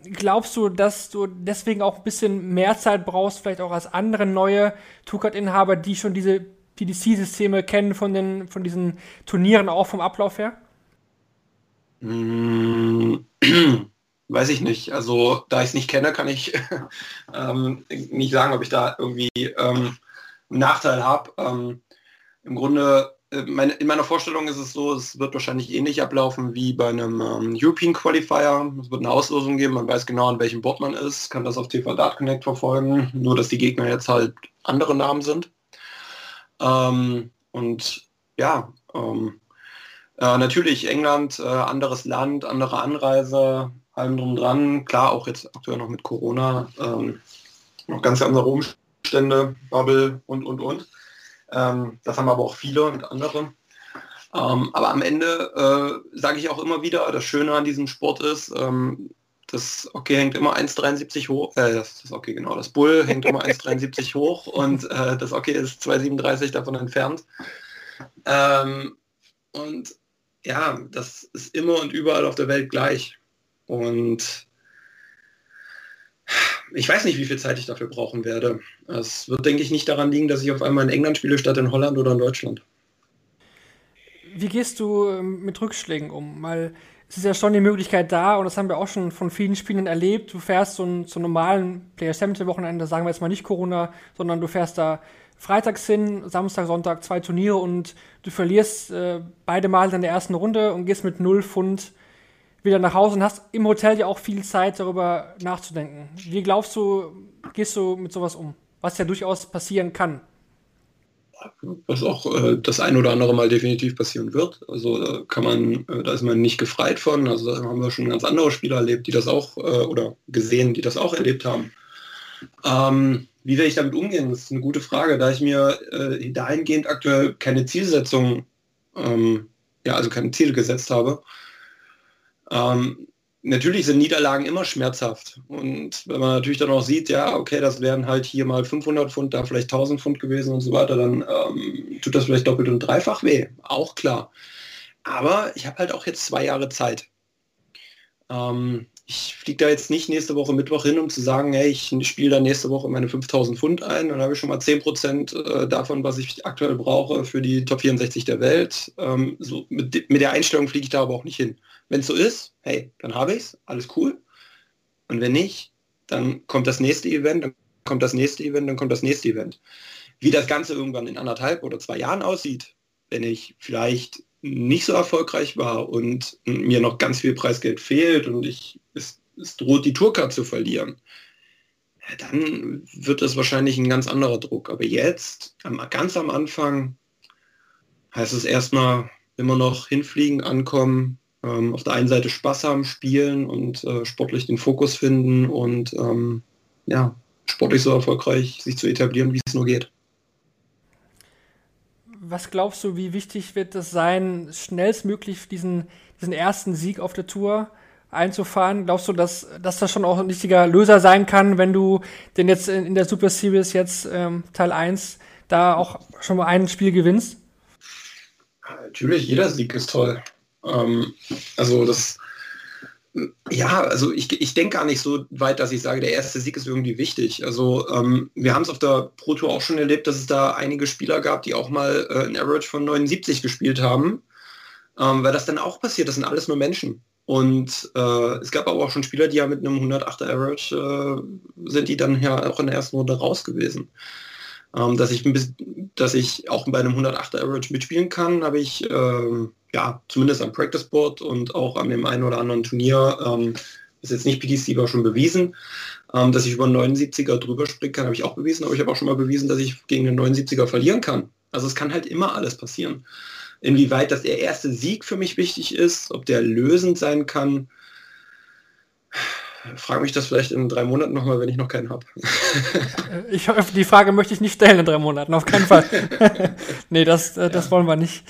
glaubst du, dass du deswegen auch ein bisschen mehr Zeit brauchst, vielleicht auch als andere neue Tourcard-Inhaber, die schon diese PDC-Systeme kennen von, den, von diesen Turnieren auch vom Ablauf her? Weiß ich nicht. Also da ich es nicht kenne, kann ich ähm, nicht sagen, ob ich da irgendwie ähm, einen Nachteil habe. Ähm, Im Grunde, äh, meine, in meiner Vorstellung ist es so, es wird wahrscheinlich ähnlich ablaufen wie bei einem ähm, European Qualifier. Es wird eine Auslosung geben, man weiß genau, an welchem Board man ist, kann das auf TV Dart Connect verfolgen, nur dass die Gegner jetzt halt andere Namen sind. Ähm, und ja, ähm, äh, natürlich England, äh, anderes Land, andere Anreise, allem drum dran. Klar, auch jetzt aktuell noch mit Corona, ähm, noch ganz andere Umstände, Bubble und, und, und. Ähm, das haben aber auch viele und andere. Ähm, aber am Ende äh, sage ich auch immer wieder, das Schöne an diesem Sport ist, ähm, das Okay hängt immer 1,73 hoch, äh, das, das Okay genau, das Bull hängt immer 1,73 hoch und äh, das Okay ist 2,37 davon entfernt. Ähm, und ja, das ist immer und überall auf der Welt gleich. Und ich weiß nicht, wie viel Zeit ich dafür brauchen werde. Es wird, denke ich, nicht daran liegen, dass ich auf einmal in England spiele statt in Holland oder in Deutschland. Wie gehst du ähm, mit Rückschlägen um? Weil es ist ja schon die Möglichkeit da, und das haben wir auch schon von vielen Spielern erlebt, du fährst so einen, so normalen Player Wochenende, sagen wir jetzt mal nicht Corona, sondern du fährst da freitags hin, Samstag, Sonntag zwei Turniere und du verlierst äh, beide Mal in der ersten Runde und gehst mit null Pfund wieder nach Hause und hast im Hotel ja auch viel Zeit darüber nachzudenken. Wie glaubst du, gehst du mit sowas um? Was ja durchaus passieren kann. Was auch äh, das ein oder andere Mal definitiv passieren wird. Also da kann man, äh, da ist man nicht gefreit von. Also da haben wir schon ganz andere Spieler erlebt, die das auch äh, oder gesehen, die das auch erlebt haben. Ähm, wie werde ich damit umgehen? Das ist eine gute Frage, da ich mir äh, dahingehend aktuell keine Zielsetzung, ähm, ja, also keine Ziele gesetzt habe. Ähm, natürlich sind Niederlagen immer schmerzhaft. Und wenn man natürlich dann auch sieht, ja, okay, das wären halt hier mal 500 Pfund, da vielleicht 1000 Pfund gewesen und so weiter, dann ähm, tut das vielleicht doppelt und dreifach weh. Auch klar. Aber ich habe halt auch jetzt zwei Jahre Zeit. Ähm, ich fliege da jetzt nicht nächste Woche Mittwoch hin, um zu sagen, hey, ich spiele da nächste Woche meine 5000 Pfund ein. Dann habe ich schon mal 10% äh, davon, was ich aktuell brauche für die Top 64 der Welt. Ähm, so mit, mit der Einstellung fliege ich da aber auch nicht hin. Wenn es so ist, hey, dann habe ich es, alles cool. Und wenn nicht, dann kommt das nächste Event, dann kommt das nächste Event, dann kommt das nächste Event. Wie das Ganze irgendwann in anderthalb oder zwei Jahren aussieht, wenn ich vielleicht nicht so erfolgreich war und mir noch ganz viel Preisgeld fehlt und ich, es, es droht die Tourcard zu verlieren, dann wird es wahrscheinlich ein ganz anderer Druck. Aber jetzt, ganz am Anfang, heißt es erstmal immer noch hinfliegen, ankommen, ähm, auf der einen Seite Spaß haben, spielen und äh, sportlich den Fokus finden und ähm, ja, sportlich so erfolgreich sich zu etablieren, wie es nur geht was glaubst du, wie wichtig wird es sein, schnellstmöglich diesen, diesen ersten Sieg auf der Tour einzufahren? Glaubst du, dass, dass das schon auch ein richtiger Löser sein kann, wenn du denn jetzt in, in der Super Series jetzt ähm, Teil 1 da auch schon mal ein Spiel gewinnst? Natürlich, jeder Sieg ist toll. Ähm, also das ja, also ich, ich denke gar nicht so weit, dass ich sage, der erste Sieg ist irgendwie wichtig. Also ähm, wir haben es auf der Pro Tour auch schon erlebt, dass es da einige Spieler gab, die auch mal äh, ein Average von 79 gespielt haben, ähm, weil das dann auch passiert. Das sind alles nur Menschen. Und äh, es gab aber auch schon Spieler, die ja mit einem 108er Average äh, sind, die dann ja auch in der ersten Runde raus gewesen. Ähm, dass, ich, dass ich auch bei einem 108er Average mitspielen kann, habe ich ähm, ja, zumindest am Practice Board und auch an dem einen oder anderen Turnier, ähm, ist jetzt nicht PDC, war schon bewiesen. Ähm, dass ich über einen 79er drüber springen kann, habe ich auch bewiesen, aber ich habe auch schon mal bewiesen, dass ich gegen einen 79er verlieren kann. Also es kann halt immer alles passieren. Inwieweit das der erste Sieg für mich wichtig ist, ob der lösend sein kann, frage mich das vielleicht in drei Monaten nochmal, wenn ich noch keinen habe. ich hoffe, die Frage möchte ich nicht stellen in drei Monaten, auf keinen Fall. nee, das, äh, das ja. wollen wir nicht.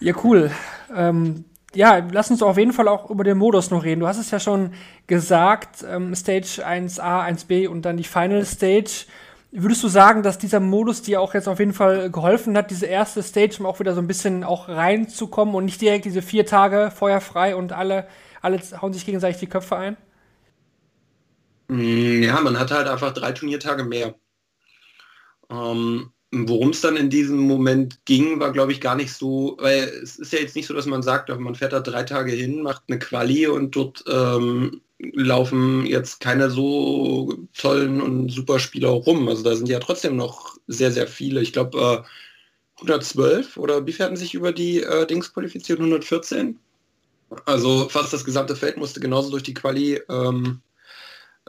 Ja, cool. Ähm, ja, lass uns auf jeden Fall auch über den Modus noch reden. Du hast es ja schon gesagt, ähm, Stage 1a, 1b und dann die Final Stage. Würdest du sagen, dass dieser Modus dir auch jetzt auf jeden Fall geholfen hat, diese erste Stage, um auch wieder so ein bisschen auch reinzukommen und nicht direkt diese vier Tage feuerfrei und alle, alle hauen sich gegenseitig die Köpfe ein? Ja, man hat halt einfach drei Turniertage mehr. Ähm, Worum es dann in diesem Moment ging, war glaube ich gar nicht so, weil es ist ja jetzt nicht so, dass man sagt, man fährt da drei Tage hin, macht eine Quali und dort ähm, laufen jetzt keine so tollen und super Spieler rum. Also da sind ja trotzdem noch sehr, sehr viele. Ich glaube äh, 112 oder wie hatten sich über die äh, Dings qualifiziert? 114? Also fast das gesamte Feld musste genauso durch die Quali ähm,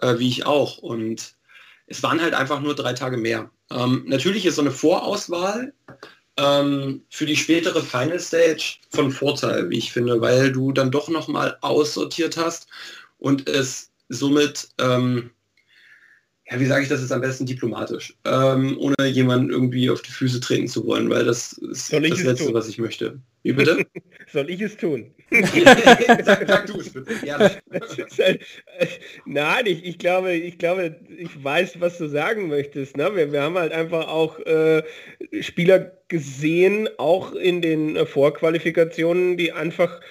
äh, wie ich auch. Und es waren halt einfach nur drei Tage mehr. Ähm, natürlich ist so eine Vorauswahl ähm, für die spätere Final Stage von Vorteil, wie ich finde, weil du dann doch nochmal aussortiert hast und es somit, ähm, ja, wie sage ich das jetzt am besten diplomatisch, ähm, ohne jemanden irgendwie auf die Füße treten zu wollen, weil das ist das Letzte, tun? was ich möchte. Wie bitte? Soll ich es tun? sag, sag du es bitte. Halt, äh, nein, ich, ich, glaube, ich glaube, ich weiß, was du sagen möchtest. Ne? Wir, wir haben halt einfach auch äh, Spieler gesehen, auch in den äh, Vorqualifikationen, die einfach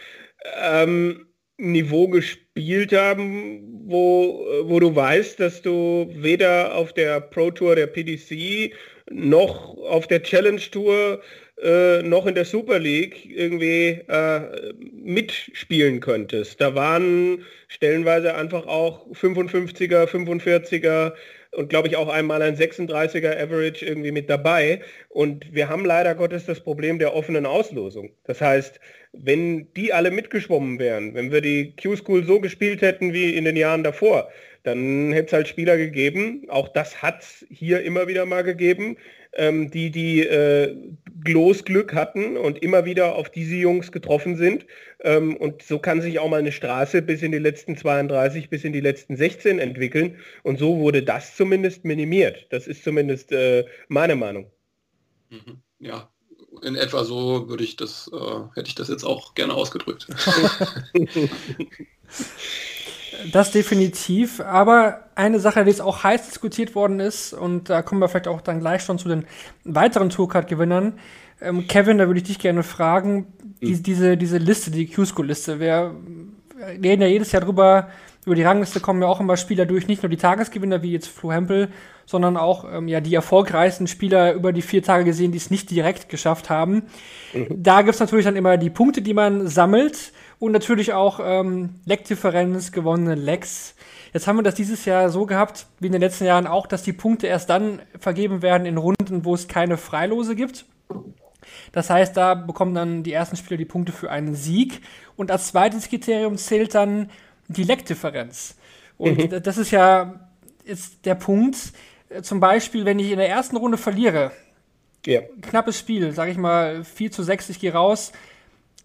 ähm, Niveau gespielt haben, wo, wo du weißt, dass du weder auf der Pro Tour der PDC noch auf der Challenge Tour äh, noch in der Super League irgendwie äh, mitspielen könntest. Da waren stellenweise einfach auch 55er, 45er und glaube ich auch einmal ein 36er Average irgendwie mit dabei. Und wir haben leider Gottes das Problem der offenen Auslosung. Das heißt, wenn die alle mitgeschwommen wären, wenn wir die Q-School so gespielt hätten wie in den Jahren davor, dann hätte es halt Spieler gegeben, auch das hat es hier immer wieder mal gegeben, ähm, die die äh, Glück hatten und immer wieder auf diese Jungs getroffen sind. Ähm, und so kann sich auch mal eine Straße bis in die letzten 32, bis in die letzten 16 entwickeln. Und so wurde das zumindest minimiert. Das ist zumindest äh, meine Meinung. Mhm. Ja, in etwa so würde ich das, äh, hätte ich das jetzt auch gerne ausgedrückt. Das definitiv. Aber eine Sache, die jetzt auch heiß diskutiert worden ist, und da kommen wir vielleicht auch dann gleich schon zu den weiteren Tourcard-Gewinnern. Ähm, Kevin, da würde ich dich gerne fragen, die, mhm. diese, diese Liste, die Q-School-Liste, wir reden ja jedes Jahr drüber, über die Rangliste kommen ja auch immer Spieler durch, nicht nur die Tagesgewinner wie jetzt Flo Hempel, sondern auch ähm, ja die erfolgreichsten Spieler über die vier Tage gesehen, die es nicht direkt geschafft haben. Mhm. Da gibt's natürlich dann immer die Punkte, die man sammelt und natürlich auch ähm, Leckdifferenz, gewonnene Lecks. Jetzt haben wir das dieses Jahr so gehabt, wie in den letzten Jahren auch, dass die Punkte erst dann vergeben werden in Runden, wo es keine Freilose gibt. Das heißt, da bekommen dann die ersten Spieler die Punkte für einen Sieg. Und als zweites Kriterium zählt dann die Leckdifferenz. Und mhm. das ist ja jetzt der Punkt, zum Beispiel, wenn ich in der ersten Runde verliere, ja. knappes Spiel, sage ich mal 4 zu 6, ich gehe raus,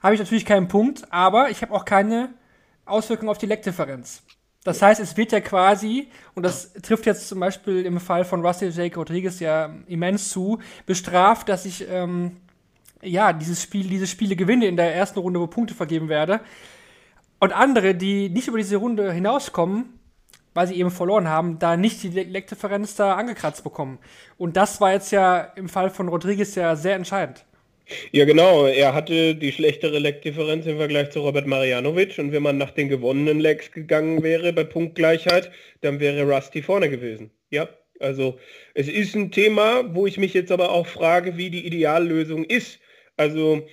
habe ich natürlich keinen Punkt, aber ich habe auch keine Auswirkung auf die Leckdifferenz. Das heißt, es wird ja quasi, und das trifft jetzt zum Beispiel im Fall von Russell Jake Rodriguez ja immens zu, bestraft, dass ich ähm, ja dieses Spiel, diese Spiele gewinne in der ersten Runde, wo Punkte vergeben werde. Und andere, die nicht über diese Runde hinauskommen, weil sie eben verloren haben, da nicht die Leckdifferenz da angekratzt bekommen. Und das war jetzt ja im Fall von Rodriguez ja sehr entscheidend. Ja, genau. Er hatte die schlechtere Leckdifferenz im Vergleich zu Robert Marianovic. Und wenn man nach den gewonnenen Lecks gegangen wäre bei Punktgleichheit, dann wäre Rusty vorne gewesen. Ja, also es ist ein Thema, wo ich mich jetzt aber auch frage, wie die Ideallösung ist. Also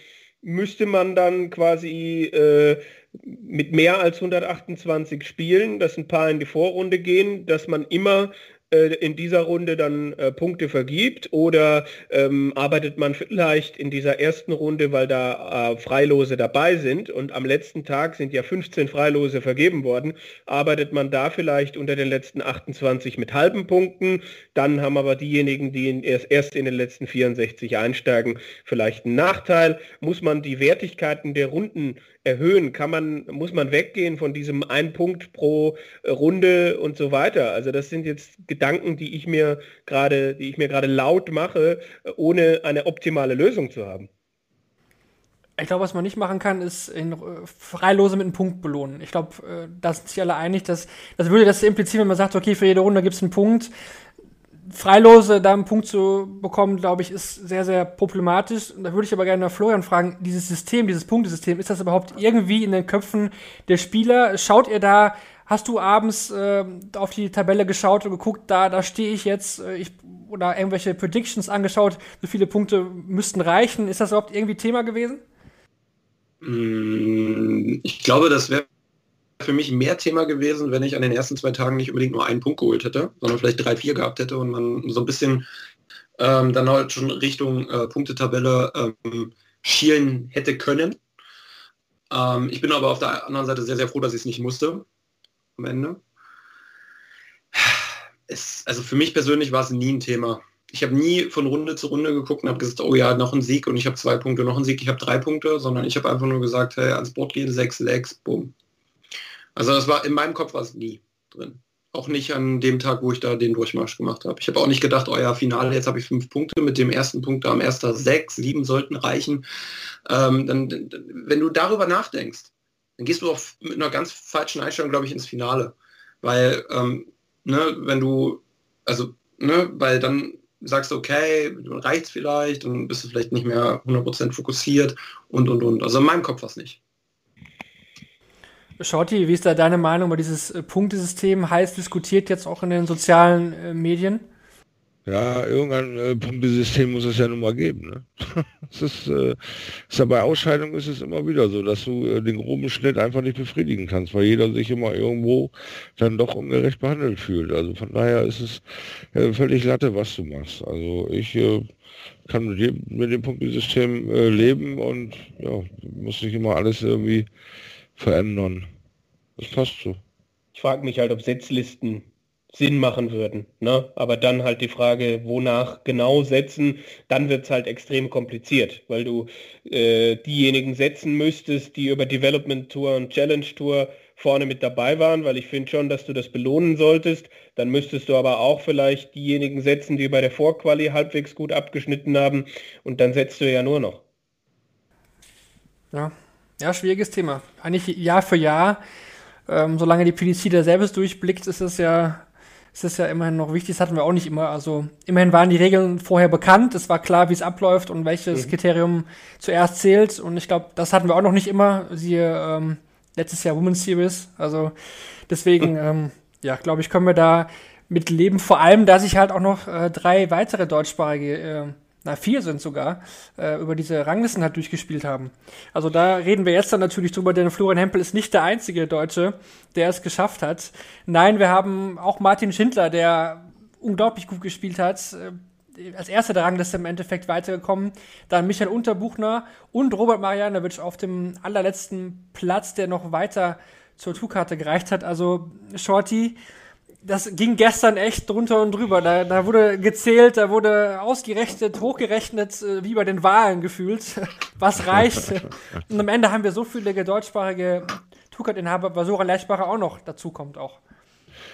müsste man dann quasi äh, mit mehr als 128 Spielen, dass ein paar in die Vorrunde gehen, dass man immer in dieser Runde dann äh, Punkte vergibt oder ähm, arbeitet man vielleicht in dieser ersten Runde, weil da äh, Freilose dabei sind und am letzten Tag sind ja 15 Freilose vergeben worden, arbeitet man da vielleicht unter den letzten 28 mit halben Punkten, dann haben aber diejenigen, die in, erst, erst in den letzten 64 einsteigen, vielleicht einen Nachteil. Muss man die Wertigkeiten der Runden erhöhen? Kann man, muss man weggehen von diesem ein Punkt pro äh, Runde und so weiter? Also das sind jetzt Gedanken, die ich mir gerade, die ich mir gerade laut mache, ohne eine optimale Lösung zu haben. Ich glaube, was man nicht machen kann, ist in, äh, Freilose mit einem Punkt belohnen. Ich glaube, äh, da sind sich alle einig, dass das würde das implizieren, wenn man sagt, okay, für jede Runde gibt es einen Punkt. Freilose da einen Punkt zu bekommen, glaube ich, ist sehr, sehr problematisch. Und da würde ich aber gerne nach Florian fragen, dieses System, dieses Punktesystem, ist das überhaupt irgendwie in den Köpfen der Spieler? Schaut ihr da hast du abends äh, auf die Tabelle geschaut und geguckt, da, da stehe ich jetzt, äh, ich, oder irgendwelche Predictions angeschaut, wie viele Punkte müssten reichen? Ist das überhaupt irgendwie Thema gewesen? Mm, ich glaube, das wäre für mich mehr Thema gewesen, wenn ich an den ersten zwei Tagen nicht unbedingt nur einen Punkt geholt hätte, sondern vielleicht drei, vier gehabt hätte und man so ein bisschen ähm, dann halt schon Richtung äh, Punktetabelle ähm, schielen hätte können. Ähm, ich bin aber auf der anderen Seite sehr, sehr froh, dass ich es nicht musste am Ende. Es, also für mich persönlich war es nie ein Thema. Ich habe nie von Runde zu Runde geguckt und habe gesagt, oh ja, noch ein Sieg und ich habe zwei Punkte, noch ein Sieg, ich habe drei Punkte, sondern ich habe einfach nur gesagt, hey, ans Board gehen, sechs Legs, bumm. Also das war in meinem Kopf war es nie drin. Auch nicht an dem Tag, wo ich da den Durchmarsch gemacht habe. Ich habe auch nicht gedacht, euer oh Finale, jetzt habe ich fünf Punkte, mit dem ersten Punkt am erster sechs, sieben sollten reichen. Ähm, dann, wenn du darüber nachdenkst, dann gehst du auch mit einer ganz falschen Einstellung, glaube ich, ins Finale. Weil, ähm, ne, wenn du, also, ne, weil dann sagst du, okay, reicht vielleicht, dann bist du vielleicht nicht mehr 100% fokussiert und, und, und. Also in meinem Kopf war es nicht. Shorty, wie ist da deine Meinung über dieses äh, Punktesystem? Heiß diskutiert jetzt auch in den sozialen äh, Medien? Ja, irgendein äh, Punktesystem muss es ja nun mal geben. Ne? das ist, äh, ist ja bei Ausscheidungen ist es immer wieder so, dass du äh, den groben Schnitt einfach nicht befriedigen kannst, weil jeder sich immer irgendwo dann doch ungerecht behandelt fühlt. Also von daher ist es äh, völlig Latte, was du machst. Also ich äh, kann mit dem, mit dem Punktesystem äh, leben und ja, muss nicht immer alles irgendwie verändern. Das passt so. Ich frage mich halt, ob Setzlisten Sinn machen würden. Ne? Aber dann halt die Frage, wonach genau setzen, dann wird es halt extrem kompliziert, weil du äh, diejenigen setzen müsstest, die über Development Tour und Challenge Tour vorne mit dabei waren, weil ich finde schon, dass du das belohnen solltest. Dann müsstest du aber auch vielleicht diejenigen setzen, die bei der Vorquali halbwegs gut abgeschnitten haben und dann setzt du ja nur noch. Ja, ja schwieriges Thema. Eigentlich Jahr für Jahr, ähm, solange die PDC da selbst durchblickt, ist es ja es ist ja immerhin noch wichtig, das hatten wir auch nicht immer. Also immerhin waren die Regeln vorher bekannt, es war klar, wie es abläuft und welches mhm. Kriterium zuerst zählt. Und ich glaube, das hatten wir auch noch nicht immer. Siehe ähm, letztes Jahr Women's Series. Also deswegen, ähm, ja, glaube ich, können wir da mit leben. Vor allem, dass ich halt auch noch äh, drei weitere deutschsprachige äh, na vier sind sogar, äh, über diese Ranglisten halt durchgespielt haben. Also da reden wir jetzt dann natürlich drüber, denn Florian Hempel ist nicht der einzige Deutsche, der es geschafft hat. Nein, wir haben auch Martin Schindler, der unglaublich gut gespielt hat, äh, als erster der Rangliste im Endeffekt weitergekommen. Dann Michael Unterbuchner und Robert Marianovic auf dem allerletzten Platz, der noch weiter zur Tourkarte gereicht hat. Also Shorty, das ging gestern echt drunter und drüber. Da, da wurde gezählt, da wurde ausgerechnet, hochgerechnet, äh, wie bei den Wahlen gefühlt, was reicht. und am Ende haben wir so viele deutschsprachige Tukat-Inhaber, weil Sora Lerchbacher auch noch dazu kommt auch.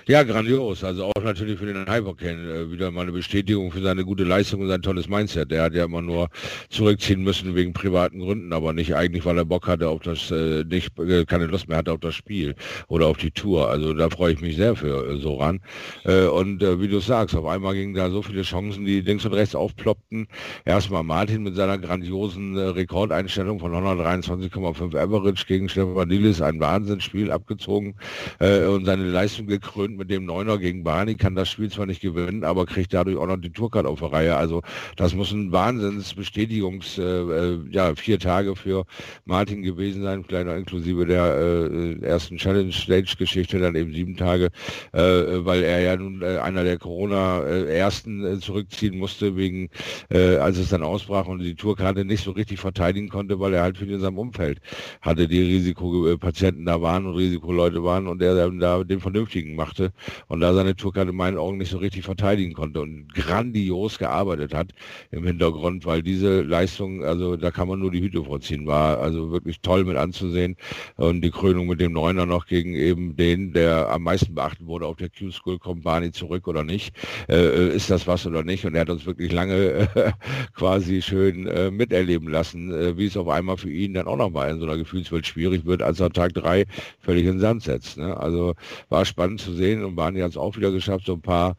Ja, grandios. Also auch natürlich für den Hypercan äh, wieder mal eine Bestätigung für seine gute Leistung und sein tolles Mindset. Der hat ja immer nur zurückziehen müssen wegen privaten Gründen, aber nicht eigentlich, weil er Bock hatte auf das, äh, nicht äh, keine Lust mehr hatte auf das Spiel oder auf die Tour. Also da freue ich mich sehr für Soran. Äh, und wie du sagst, auf einmal gingen da so viele Chancen, die links und rechts aufploppten. Erstmal Martin mit seiner grandiosen Rekordeinstellung von 123,5 Average gegen Stefan Dillis, ein Wahnsinnsspiel abgezogen und seine Leistung gekrönt mit dem Neuner gegen Barney, kann das Spiel zwar nicht gewinnen, aber kriegt dadurch auch noch die Tourcard auf der Reihe. Also das muss ein Wahnsinnsbestätigungs, äh, äh, ja, vier Tage für Martin gewesen sein, auch inklusive der äh, ersten Challenge-Stage-Geschichte, dann eben sieben Tage, äh, weil er ja nun äh, einer der Corona-Ersten äh, zurückziehen musste, wegen, als es dann ausbrach und die Tourkarte nicht so richtig verteidigen konnte, weil er halt viel in seinem Umfeld hatte, die Risikopatienten da waren und Risikoleute waren und er da den Vernünftigen machte und da seine Tourkarte in meinen Augen nicht so richtig verteidigen konnte und grandios gearbeitet hat im Hintergrund, weil diese Leistung, also da kann man nur die Hüte vorziehen, war also wirklich toll mit anzusehen und die Krönung mit dem Neuner noch gegen eben den, der am meisten beachtet wurde auf der Q-School, kommt Barney zurück oder nicht, äh, ist das was oder nicht und er hat uns wirklich lange äh, quasi schön äh, miterleben lassen, äh, wie es auf einmal für ihn dann auch nochmal in so einer Gefühlswelt schwierig wird, als er Tag drei völlig in den Sand setzt. Ne? Also war spannend zu sehen und hat es auch wieder geschafft. So ein paar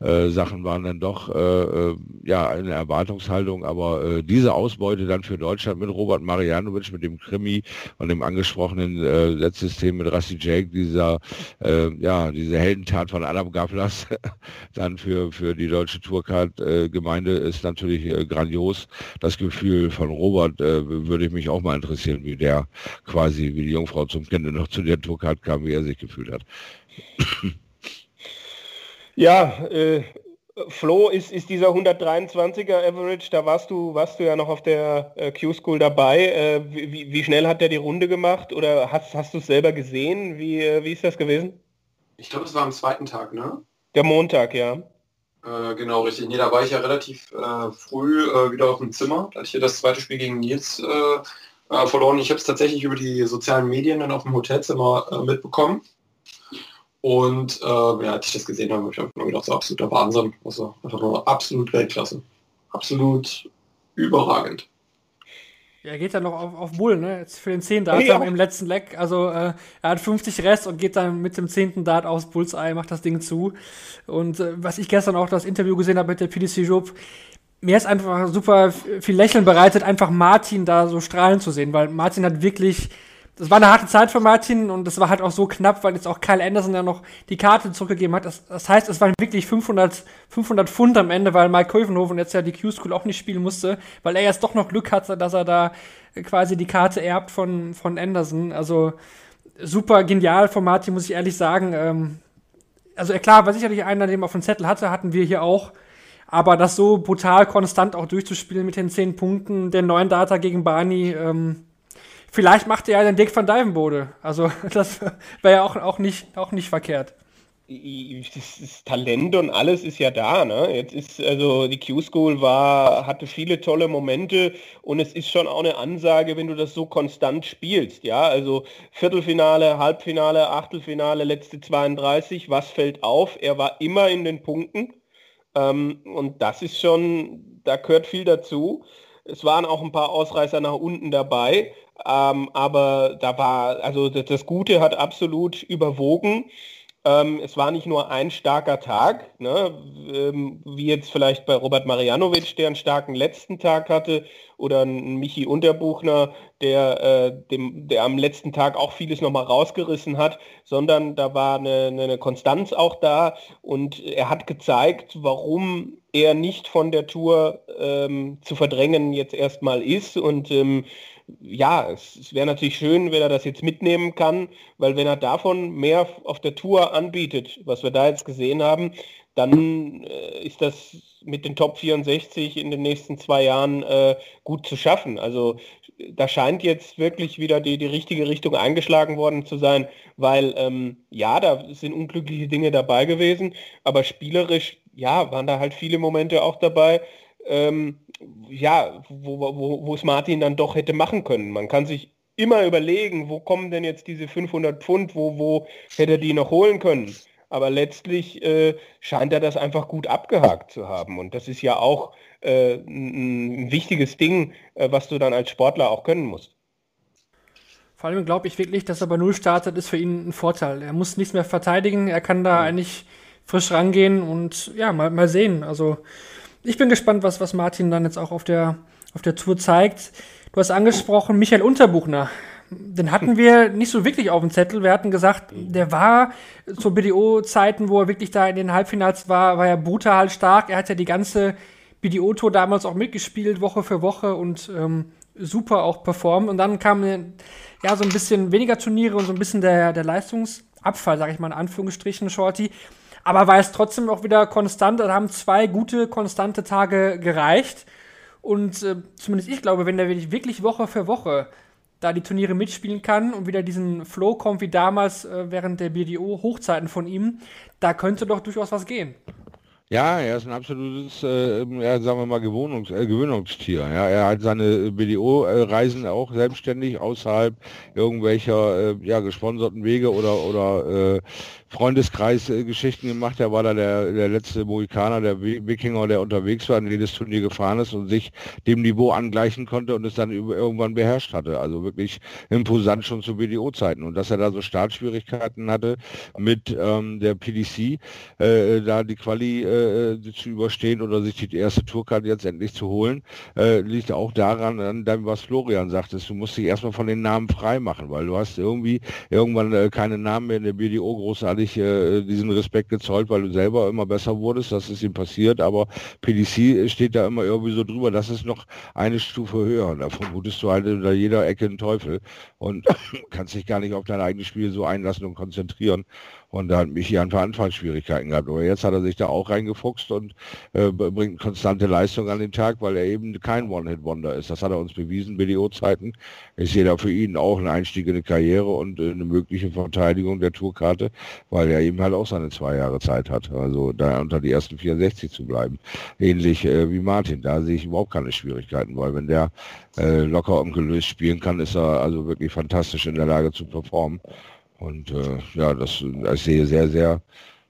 äh, Sachen waren dann doch äh, äh, ja eine Erwartungshaltung, aber äh, diese Ausbeute dann für Deutschland mit Robert Marianovic, mit dem Krimi und dem angesprochenen äh, Setzsystem mit Rassi Jake, dieser äh, ja diese Heldentat von Adam Gavlas dann für für die deutsche Tourcard-Gemeinde ist natürlich äh, grandios. Das Gefühl von Robert äh, würde ich mich auch mal interessieren, wie der quasi wie die Jungfrau zum Kind noch zu der Tourcard kam, wie er sich gefühlt hat. Ja, äh, Flo ist, ist dieser 123er Average, da warst du, warst du ja noch auf der äh, Q-School dabei. Äh, wie, wie, schnell hat der die Runde gemacht oder hast, hast du es selber gesehen? Wie, äh, wie ist das gewesen? Ich glaube, es war am zweiten Tag, ne? Der Montag, ja. Äh, genau, richtig. Nee, da war ich ja relativ äh, früh wieder auf dem Zimmer. Da hatte ich hier das zweite Spiel gegen Nils verloren. Ich habe es tatsächlich über die sozialen Medien dann auf dem Hotelzimmer mitbekommen. Und äh, ja, als ich das gesehen habe, habe ich einfach nur gedacht, so absoluter Wahnsinn. Also einfach nur absolut Weltklasse. Absolut überragend. Ja, er geht dann noch auf, auf Bull, ne? Jetzt für den 10. Dart ja. im letzten Leck. Also äh, er hat 50 Rest und geht dann mit dem 10. Dart aufs Bullseye, macht das Ding zu. Und äh, was ich gestern auch das Interview gesehen habe mit der PDC Job, mir ist einfach super viel Lächeln bereitet, einfach Martin da so strahlen zu sehen, weil Martin hat wirklich das war eine harte Zeit für Martin und das war halt auch so knapp, weil jetzt auch Kyle Anderson ja noch die Karte zurückgegeben hat. Das, das heißt, es waren wirklich 500, 500 Pfund am Ende, weil Mike Kövenhofen jetzt ja die Q-School auch nicht spielen musste, weil er jetzt doch noch Glück hatte, dass er da quasi die Karte erbt von, von Anderson. Also super genial von Martin, muss ich ehrlich sagen. Ähm, also klar, war sicherlich einer, den man auf dem Zettel hatte, hatten wir hier auch. Aber das so brutal konstant auch durchzuspielen mit den 10 Punkten, der neuen Data gegen Barney, ähm, Vielleicht macht er ja den Dick van Dijvenbode. Also das wäre ja auch, auch, nicht, auch nicht verkehrt. Das, das, Talent und alles ist ja da. Ne? Jetzt ist also die Q-School war, hatte viele tolle Momente und es ist schon auch eine Ansage, wenn du das so konstant spielst. Ja, also Viertelfinale, Halbfinale, Achtelfinale, letzte 32. Was fällt auf? Er war immer in den Punkten ähm, und das ist schon, da gehört viel dazu. Es waren auch ein paar Ausreißer nach unten dabei. Ähm, aber da war, also das, Gute hat absolut überwogen. Ähm, es war nicht nur ein starker Tag, ne, ähm, wie jetzt vielleicht bei Robert Marianovic, der einen starken letzten Tag hatte, oder ein Michi Unterbuchner, der, äh, dem, der am letzten Tag auch vieles nochmal rausgerissen hat, sondern da war eine, eine Konstanz auch da. Und er hat gezeigt, warum er nicht von der Tour ähm, zu verdrängen jetzt erstmal ist. Und ähm, ja, es, wäre natürlich schön, wenn er das jetzt mitnehmen kann, weil wenn er davon mehr auf der Tour anbietet, was wir da jetzt gesehen haben, dann äh, ist das mit den Top 64 in den nächsten zwei Jahren äh, gut zu schaffen. Also da scheint jetzt wirklich wieder die, die richtige Richtung eingeschlagen worden zu sein, weil ähm, ja, da sind unglückliche Dinge dabei gewesen, aber spielerisch, ja, waren da halt viele Momente auch dabei, ähm, ja, wo, wo, wo es Martin dann doch hätte machen können. Man kann sich immer überlegen, wo kommen denn jetzt diese 500 Pfund, wo, wo hätte er die noch holen können. Aber letztlich äh, scheint er das einfach gut abgehakt zu haben. Und das ist ja auch äh, ein, wichtiges Ding, äh, was du dann als Sportler auch können musst. Vor allem glaube ich wirklich, dass er bei Null startet, ist für ihn ein Vorteil. Er muss nichts mehr verteidigen, er kann da ja. eigentlich frisch rangehen und ja, mal, mal sehen. Also ich bin gespannt, was, was Martin dann jetzt auch auf der, auf der Tour zeigt. Du hast angesprochen, Michael Unterbuchner. Den hatten wir nicht so wirklich auf dem Zettel. Wir hatten gesagt, der war zu BDO-Zeiten, wo er wirklich da in den Halbfinals war, war er brutal stark. Er hat ja die ganze BDO-Tour damals auch mitgespielt, Woche für Woche und ähm, super auch performt. Und dann kamen ja so ein bisschen weniger Turniere und so ein bisschen der, der Leistungsabfall, sag ich mal in Anführungsstrichen, Shorty aber war es trotzdem auch wieder konstant. Da haben zwei gute, konstante Tage gereicht. Und äh, zumindest ich glaube, wenn der wirklich Woche für Woche da die Turniere mitspielen kann und wieder diesen Flow kommt wie damals äh, während der BDO-Hochzeiten von ihm, da könnte doch durchaus was gehen. Ja, er ist ein absolutes, äh, ja, sagen wir mal, Gewohnungs äh, Gewöhnungstier. Ja, er hat seine BDO-Reisen auch selbstständig außerhalb irgendwelcher äh, ja, gesponserten Wege oder, oder äh, Freundeskreis-Geschichten gemacht. Er war da der, der letzte Mohikaner, der Wikinger, der unterwegs war, in jedes Turnier gefahren ist und sich dem Niveau angleichen konnte und es dann irgendwann beherrscht hatte. Also wirklich imposant schon zu BDO-Zeiten. Und dass er da so Startschwierigkeiten hatte mit ähm, der PDC, äh, da die Quali äh, zu überstehen oder sich die erste Tourkarte jetzt endlich zu holen, äh, liegt auch daran, an dem, was Florian sagte. Du musst dich erstmal von den Namen frei machen, weil du hast irgendwie irgendwann äh, keine Namen mehr in der BDO großartig äh, diesen Respekt gezollt, weil du selber immer besser wurdest. Das ist ihm passiert, aber PDC steht da immer irgendwie so drüber. Das ist noch eine Stufe höher. Da vermutest du halt in jeder Ecke einen Teufel und kannst dich gar nicht auf dein eigenes Spiel so einlassen und konzentrieren. Und da hat Michi einfach Anfangsschwierigkeiten gehabt. Aber jetzt hat er sich da auch reingefuchst und äh, bringt konstante Leistung an den Tag, weil er eben kein One-Hit-Wonder ist. Das hat er uns bewiesen, BDO-Zeiten. Sehe da für ihn auch einen Einstieg in eine Karriere und äh, eine mögliche Verteidigung der Tourkarte, weil er eben halt auch seine zwei Jahre Zeit hat. Also da unter die ersten 64 zu bleiben. Ähnlich äh, wie Martin. Da sehe ich überhaupt keine Schwierigkeiten, weil wenn der äh, locker und gelöst spielen kann, ist er also wirklich fantastisch in der Lage zu performen. Und äh, ja, das ich sehe sehr, sehr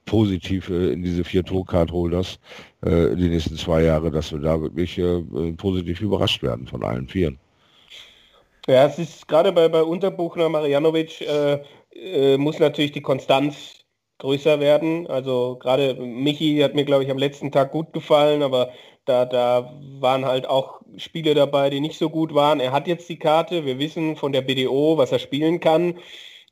positiv äh, in diese vier Tourcard-Holders äh, die nächsten zwei Jahre, dass wir da wirklich äh, positiv überrascht werden von allen vieren. Ja, es ist gerade bei, bei Unterbuchner Marianovic äh, äh, muss natürlich die Konstanz größer werden. Also gerade Michi hat mir, glaube ich, am letzten Tag gut gefallen, aber da, da waren halt auch Spiele dabei, die nicht so gut waren. Er hat jetzt die Karte, wir wissen von der BDO, was er spielen kann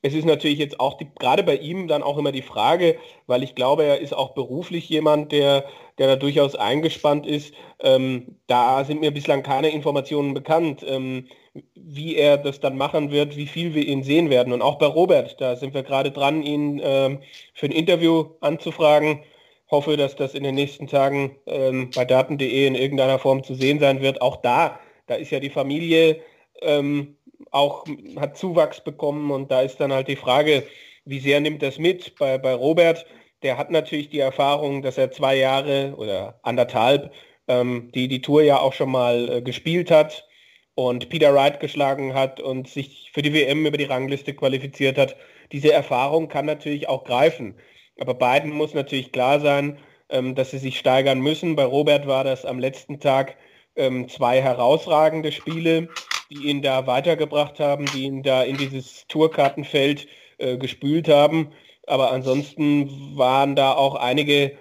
es ist natürlich jetzt auch die, gerade bei ihm dann auch immer die Frage, weil ich glaube, er ist auch beruflich jemand, der, der da durchaus eingespannt ist. Ähm, da sind mir bislang keine Informationen bekannt, ähm, wie er das dann machen wird, wie viel wir ihn sehen werden. Und auch bei Robert, da sind wir gerade dran, ihn ähm, für ein Interview anzufragen. Hoffe, dass das in den nächsten Tagen ähm, bei daten.de in irgendeiner Form zu sehen sein wird. Auch da, da ist ja die Familie ähm, auch hat Zuwachs bekommen und da ist dann halt die Frage, wie sehr nimmt das mit? Bei, bei Robert, der hat natürlich die Erfahrung, dass er zwei Jahre oder anderthalb ähm, die die Tour ja auch schon mal äh, gespielt hat und Peter Wright geschlagen hat und sich für die WM über die Rangliste qualifiziert hat. Diese Erfahrung kann natürlich auch greifen. Aber beiden muss natürlich klar sein, ähm, dass sie sich steigern müssen. Bei Robert war das am letzten Tag ähm, zwei herausragende Spiele die ihn da weitergebracht haben, die ihn da in dieses Tourkartenfeld äh, gespült haben. Aber ansonsten waren da auch einige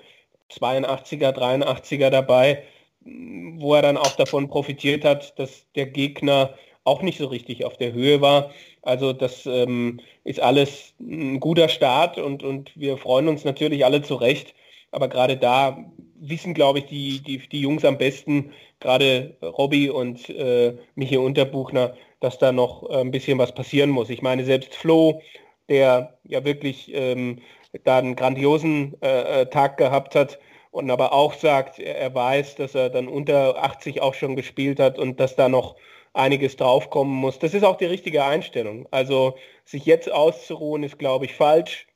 82er, 83er dabei, wo er dann auch davon profitiert hat, dass der Gegner auch nicht so richtig auf der Höhe war. Also das ähm, ist alles ein guter Start und, und wir freuen uns natürlich alle zurecht. Aber gerade da wissen, glaube ich, die, die, die Jungs am besten, gerade Robby und äh, Michi Unterbuchner, dass da noch äh, ein bisschen was passieren muss. Ich meine, selbst Flo, der ja wirklich ähm, da einen grandiosen äh, äh Tag gehabt hat und aber auch sagt, er, er, weiß, dass er dann unter 80 auch schon gespielt hat und dass da noch einiges draufkommen muss. Das ist auch die richtige Einstellung. Also sich jetzt auszuruhen, ist, glaube ich, falsch.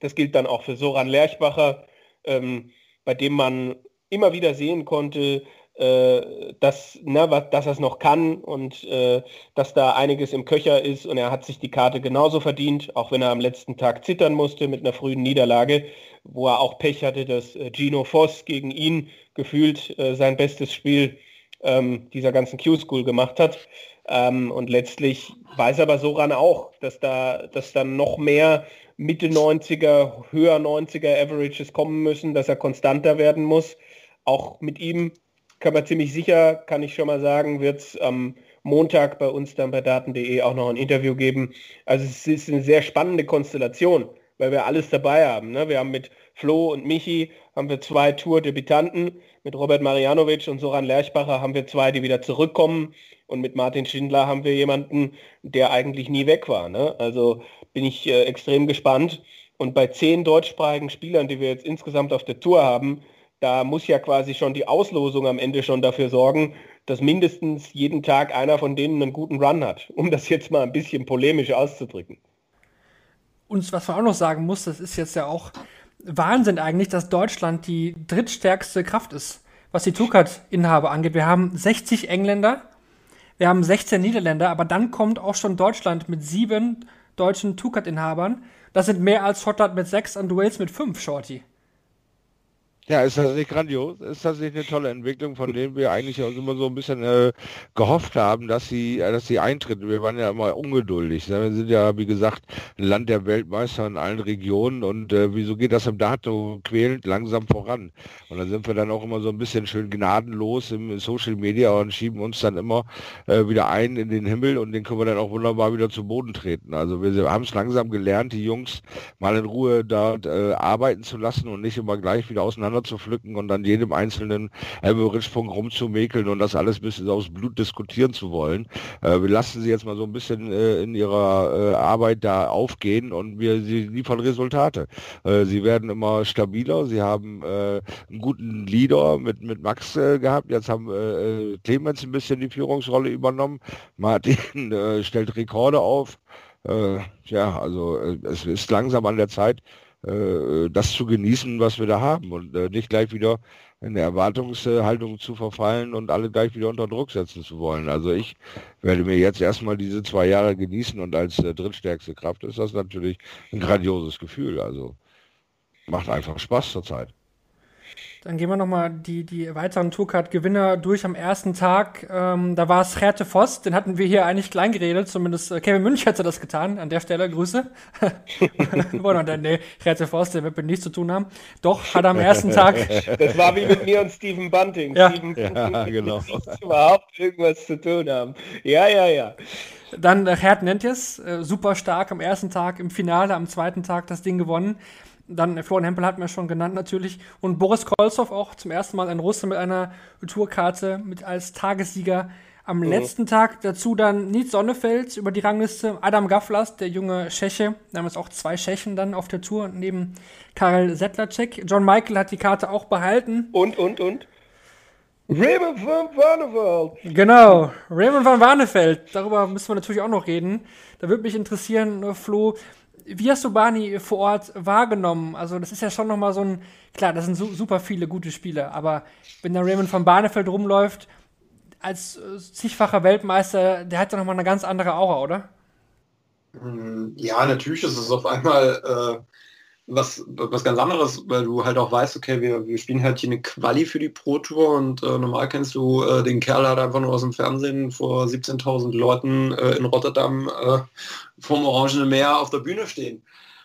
Das gilt dann auch für Soran Lerchbacher, ähm, bei dem man immer wieder sehen konnte, äh, dass, ne, was, dass er es noch kann und äh, dass da einiges im Köcher ist und er hat sich die Karte genauso verdient, auch wenn er am letzten Tag zittern musste mit einer frühen Niederlage, wo er auch Pech hatte, dass äh, Gino Voss gegen ihn gefühlt äh, sein bestes Spiel ähm, dieser ganzen Q-School gemacht hat. Ähm, und letztlich weiß aber Soran auch, dass da dass dann noch mehr Mitte 90er, höher 90er Averages kommen müssen, dass er konstanter werden muss. Auch mit ihm kann man ziemlich sicher, kann ich schon mal sagen, wird es am Montag bei uns dann bei daten.de auch noch ein Interview geben. Also es ist eine sehr spannende Konstellation, weil wir alles dabei haben. Ne? Wir haben mit Flo und Michi haben wir zwei Tour-Debütanten. Mit Robert Marianovic und Soran Lerchbacher haben wir zwei, die wieder zurückkommen. Und mit Martin Schindler haben wir jemanden, der eigentlich nie weg war. Ne? Also bin ich äh, extrem gespannt. Und bei zehn deutschsprachigen Spielern, die wir jetzt insgesamt auf der Tour haben, da muss ja quasi schon die Auslosung am Ende schon dafür sorgen, dass mindestens jeden Tag einer von denen einen guten Run hat, um das jetzt mal ein bisschen polemisch auszudrücken. Und was man auch noch sagen muss, das ist jetzt ja auch Wahnsinn eigentlich, dass Deutschland die drittstärkste Kraft ist, was die Tukat-Inhaber angeht. Wir haben 60 Engländer, wir haben 16 Niederländer, aber dann kommt auch schon Deutschland mit sieben deutschen Tukat-Inhabern. Das sind mehr als Schottland mit sechs und Wales mit fünf, Shorty. Ja, ist das nicht grandios? Ist das nicht eine tolle Entwicklung, von denen wir eigentlich auch immer so ein bisschen äh, gehofft haben, dass sie, äh, dass sie eintritt? Wir waren ja immer ungeduldig. Ne? Wir sind ja, wie gesagt, ein Land der Weltmeister in allen Regionen und äh, wieso geht das im Dart so quälend langsam voran? Und dann sind wir dann auch immer so ein bisschen schön gnadenlos im Social Media und schieben uns dann immer äh, wieder ein in den Himmel und den können wir dann auch wunderbar wieder zu Boden treten. Also wir haben es langsam gelernt, die Jungs mal in Ruhe da äh, arbeiten zu lassen und nicht immer gleich wieder auseinander auseinander zu pflücken und an jedem einzelnen Average-Punkt rumzumäkeln und das alles bis aufs Blut diskutieren zu wollen. Äh, wir lassen sie jetzt mal so ein bisschen äh, in ihrer äh, Arbeit da aufgehen und wir sie liefern Resultate. Äh, sie werden immer stabiler, sie haben äh, einen guten Leader mit, mit Max äh, gehabt, jetzt haben Clemens ein bisschen die Führungsrolle übernommen, Martin stellt Rekorde auf. ja, also es ist langsam an der Zeit, äh, das zu genießen, was wir da haben und äh, nicht gleich wieder in der Erwartungshaltung zu verfallen und alle gleich wieder unter Druck setzen zu wollen. Also ich werde mir jetzt erstmal diese zwei Jahre genießen und als äh, drittstärkste Kraft ist das natürlich ein grandioses Gefühl. Also macht einfach Spaß zurzeit. Dann gehen wir nochmal die, die weiteren Tourcard-Gewinner durch am ersten Tag. Ähm, da war es Gerte Voss, den hatten wir hier eigentlich klein geredet, zumindest äh, Kevin Münch hätte das getan. An der Stelle Grüße. Wollen wir nee, Gerte Voss, der wird mit nichts zu tun haben. Doch, hat am ersten Tag. Das war wie mit mir und Steven Bunting. Ja, Steven ja genau. überhaupt irgendwas zu tun haben. Ja, ja, ja. Dann äh, Nentjes, äh, super stark am ersten Tag im Finale, am zweiten Tag das Ding gewonnen. Dann Florian Hempel hat mir schon genannt natürlich. Und Boris Kolzow auch zum ersten Mal ein Russe mit einer Tourkarte mit als Tagessieger am mhm. letzten Tag. Dazu dann Nietz Sonnefeld über die Rangliste. Adam Gaflas, der junge Tscheche. Da haben jetzt auch zwei Tschechen dann auf der Tour neben Karel Sedlacek. John Michael hat die Karte auch behalten. Und, und, und? Raymond van Warneveld. Genau, Raymond van Warneveld. Darüber müssen wir natürlich auch noch reden. Da würde mich interessieren, Flo, wie hast du Barney vor Ort wahrgenommen? Also, das ist ja schon nochmal so ein, klar, das sind su super viele gute Spiele, aber wenn der Raymond von Barnefeld rumläuft, als äh, zigfacher Weltmeister, der hat ja nochmal eine ganz andere Aura, oder? Hm, ja, natürlich ist es auf einmal äh, was, was ganz anderes, weil du halt auch weißt, okay, wir, wir spielen halt hier eine Quali für die Pro Tour und äh, normal kennst du äh, den Kerl halt einfach nur aus dem Fernsehen vor 17.000 Leuten äh, in Rotterdam äh, vom Orangenen Meer auf der Bühne stehen.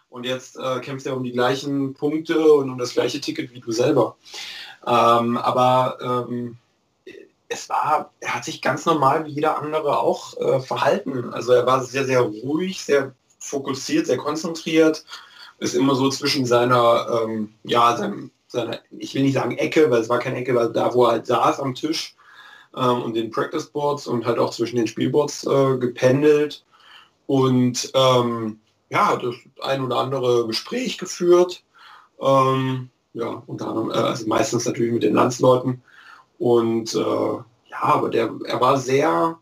Und jetzt äh, kämpft er um die gleichen Punkte und um das gleiche Ticket wie du selber. Ähm, aber ähm, es war, er hat sich ganz normal wie jeder andere auch äh, verhalten. Also er war sehr, sehr ruhig, sehr fokussiert, sehr konzentriert ist immer so zwischen seiner, ähm, ja, seinem, seiner, ich will nicht sagen Ecke, weil es war keine Ecke, weil da, wo er halt saß am Tisch ähm, und den Practice Boards und halt auch zwischen den Spielboards äh, gependelt und ähm, ja, das ein oder andere Gespräch geführt. Ähm, ja, unter anderem, äh, also meistens natürlich mit den Landsleuten. Und äh, ja, aber der, er war sehr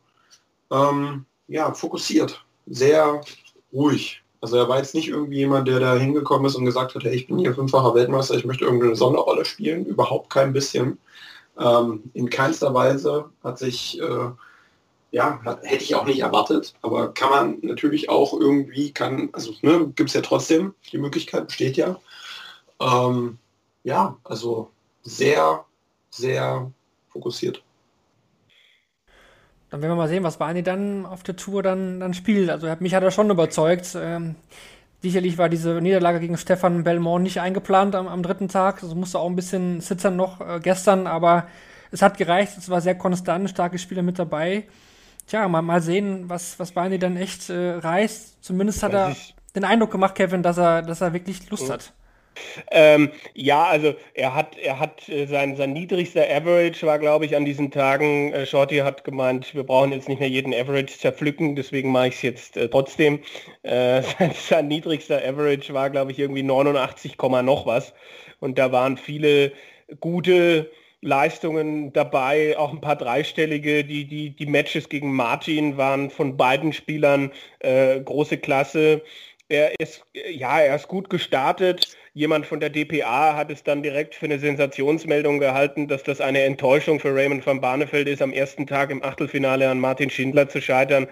ähm, ja, fokussiert, sehr ruhig. Also er war jetzt nicht irgendwie jemand, der da hingekommen ist und gesagt hat, hey, ich bin hier fünffacher Weltmeister, ich möchte irgendeine Sonderrolle spielen. Überhaupt kein bisschen. Ähm, in keinster Weise hat sich, äh, ja, hat, hätte ich auch nicht erwartet, aber kann man natürlich auch irgendwie, kann, also ne, gibt es ja trotzdem, die Möglichkeit besteht ja. Ähm, ja, also sehr, sehr fokussiert. Dann werden wir mal sehen, was Barney dann auf der Tour dann, dann spielt. Also mich hat er schon überzeugt. Ähm, sicherlich war diese Niederlage gegen Stefan Belmont nicht eingeplant am, am dritten Tag. Also musste auch ein bisschen zittern noch äh, gestern, aber es hat gereicht. Es war sehr konstant, starke Spieler mit dabei. Tja, mal, mal sehen, was, was Barney dann echt äh, reißt. Zumindest hat er den Eindruck gemacht, Kevin, dass er, dass er wirklich Lust mhm. hat. Ähm, ja, also er hat, er hat äh, sein, sein niedrigster Average war, glaube ich, an diesen Tagen. Äh, Shorty hat gemeint, wir brauchen jetzt nicht mehr jeden Average zerpflücken, deswegen mache ich es jetzt äh, trotzdem. Äh, sein, sein, niedrigster Average war, glaube ich, irgendwie 89, noch was. Und da waren viele gute Leistungen dabei, auch ein paar dreistellige. Die, die, die Matches gegen Martin waren von beiden Spielern äh, große Klasse. er ist, ja, er ist gut gestartet. Jemand von der DPA hat es dann direkt für eine Sensationsmeldung gehalten, dass das eine Enttäuschung für Raymond van Barneveld ist, am ersten Tag im Achtelfinale an Martin Schindler zu scheitern.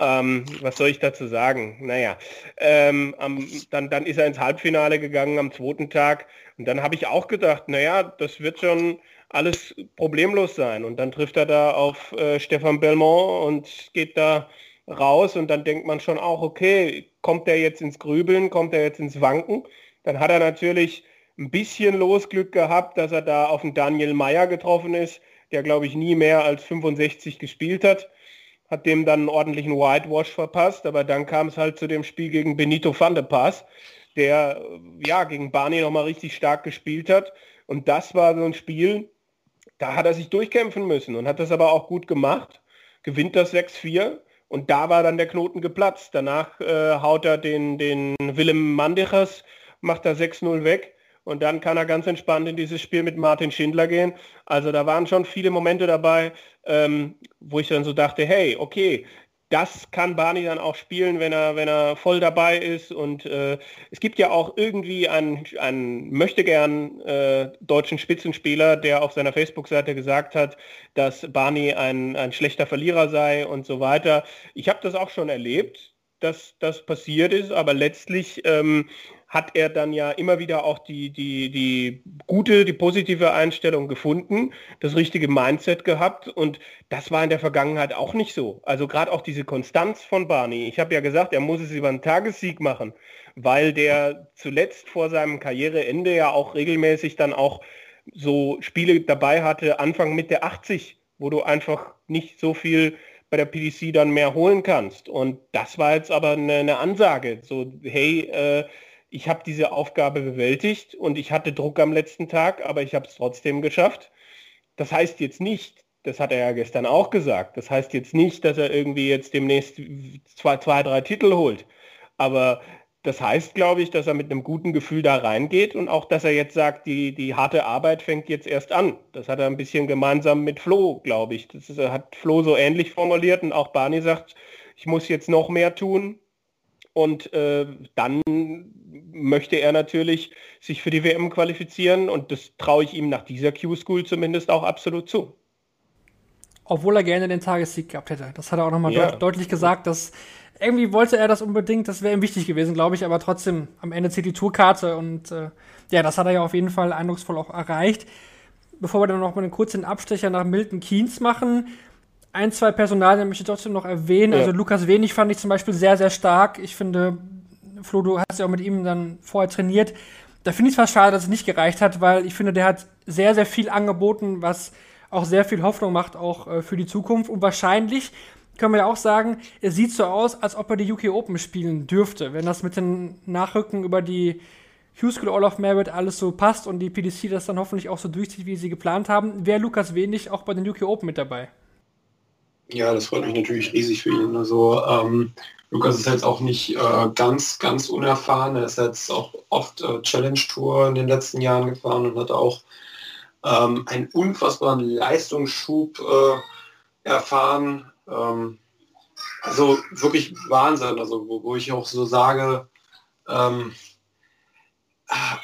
Ähm, was soll ich dazu sagen? Naja, ähm, am, dann, dann ist er ins Halbfinale gegangen am zweiten Tag. Und dann habe ich auch gedacht, naja, das wird schon alles problemlos sein. Und dann trifft er da auf äh, Stefan Belmont und geht da raus und dann denkt man schon auch, okay, kommt er jetzt ins Grübeln, kommt er jetzt ins Wanken? Dann hat er natürlich ein bisschen Losglück gehabt, dass er da auf den Daniel Meyer getroffen ist, der glaube ich nie mehr als 65 gespielt hat, hat dem dann einen ordentlichen Whitewash verpasst, aber dann kam es halt zu dem Spiel gegen Benito van de Pass, der ja gegen Barney nochmal richtig stark gespielt hat und das war so ein Spiel, da hat er sich durchkämpfen müssen und hat das aber auch gut gemacht, gewinnt das 6-4 und da war dann der Knoten geplatzt. Danach äh, haut er den, den Willem Mandichers, macht er 6-0 weg und dann kann er ganz entspannt in dieses Spiel mit Martin Schindler gehen. Also da waren schon viele Momente dabei, ähm, wo ich dann so dachte, hey, okay, das kann Barney dann auch spielen, wenn er, wenn er voll dabei ist. Und äh, es gibt ja auch irgendwie einen, einen möchte gern äh, deutschen Spitzenspieler, der auf seiner Facebook-Seite gesagt hat, dass Barney ein, ein schlechter Verlierer sei und so weiter. Ich habe das auch schon erlebt, dass das passiert ist, aber letztlich ähm, hat er dann ja immer wieder auch die, die, die gute, die positive Einstellung gefunden, das richtige Mindset gehabt und das war in der Vergangenheit auch nicht so. Also gerade auch diese Konstanz von Barney. Ich habe ja gesagt, er muss es über einen Tagessieg machen, weil der zuletzt vor seinem Karriereende ja auch regelmäßig dann auch so Spiele dabei hatte, Anfang Mitte 80, wo du einfach nicht so viel bei der PDC dann mehr holen kannst. Und das war jetzt aber eine, eine Ansage. So, hey, äh, ich habe diese Aufgabe bewältigt und ich hatte Druck am letzten Tag, aber ich habe es trotzdem geschafft. Das heißt jetzt nicht, das hat er ja gestern auch gesagt, das heißt jetzt nicht, dass er irgendwie jetzt demnächst zwei, zwei drei Titel holt. Aber das heißt, glaube ich, dass er mit einem guten Gefühl da reingeht und auch, dass er jetzt sagt, die, die harte Arbeit fängt jetzt erst an. Das hat er ein bisschen gemeinsam mit Flo, glaube ich. Das ist, hat Flo so ähnlich formuliert und auch Barney sagt, ich muss jetzt noch mehr tun, und äh, dann möchte er natürlich sich für die WM qualifizieren und das traue ich ihm nach dieser Q-School zumindest auch absolut zu. Obwohl er gerne den Tagessieg gehabt hätte. Das hat er auch nochmal ja. deut deutlich gesagt, dass irgendwie wollte er das unbedingt, das wäre ihm wichtig gewesen, glaube ich, aber trotzdem am Ende zählt die Tourkarte und äh, ja, das hat er ja auf jeden Fall eindrucksvoll auch erreicht. Bevor wir dann noch mal einen kurzen Abstecher nach Milton Keynes machen, ein, zwei Personalien möchte ich trotzdem noch erwähnen. Ja. Also Lukas Wenig fand ich zum Beispiel sehr, sehr stark. Ich finde, Flo, du hast ja auch mit ihm dann vorher trainiert. Da finde ich es fast schade, dass es nicht gereicht hat, weil ich finde, der hat sehr, sehr viel angeboten, was auch sehr viel Hoffnung macht, auch äh, für die Zukunft. Und wahrscheinlich können wir ja auch sagen, es sieht so aus, als ob er die UK Open spielen dürfte. Wenn das mit den Nachrücken über die Hugh School All of Merit alles so passt und die PDC das dann hoffentlich auch so durchzieht, wie sie geplant haben, wäre Lukas Wenig auch bei den UK Open mit dabei. Ja, das freut mich natürlich riesig für ihn. Also ähm, Lukas ist jetzt auch nicht äh, ganz, ganz unerfahren. Er ist jetzt auch oft äh, Challenge Tour in den letzten Jahren gefahren und hat auch ähm, einen unfassbaren Leistungsschub äh, erfahren. Ähm, also wirklich Wahnsinn. Also wo, wo ich auch so sage, ähm,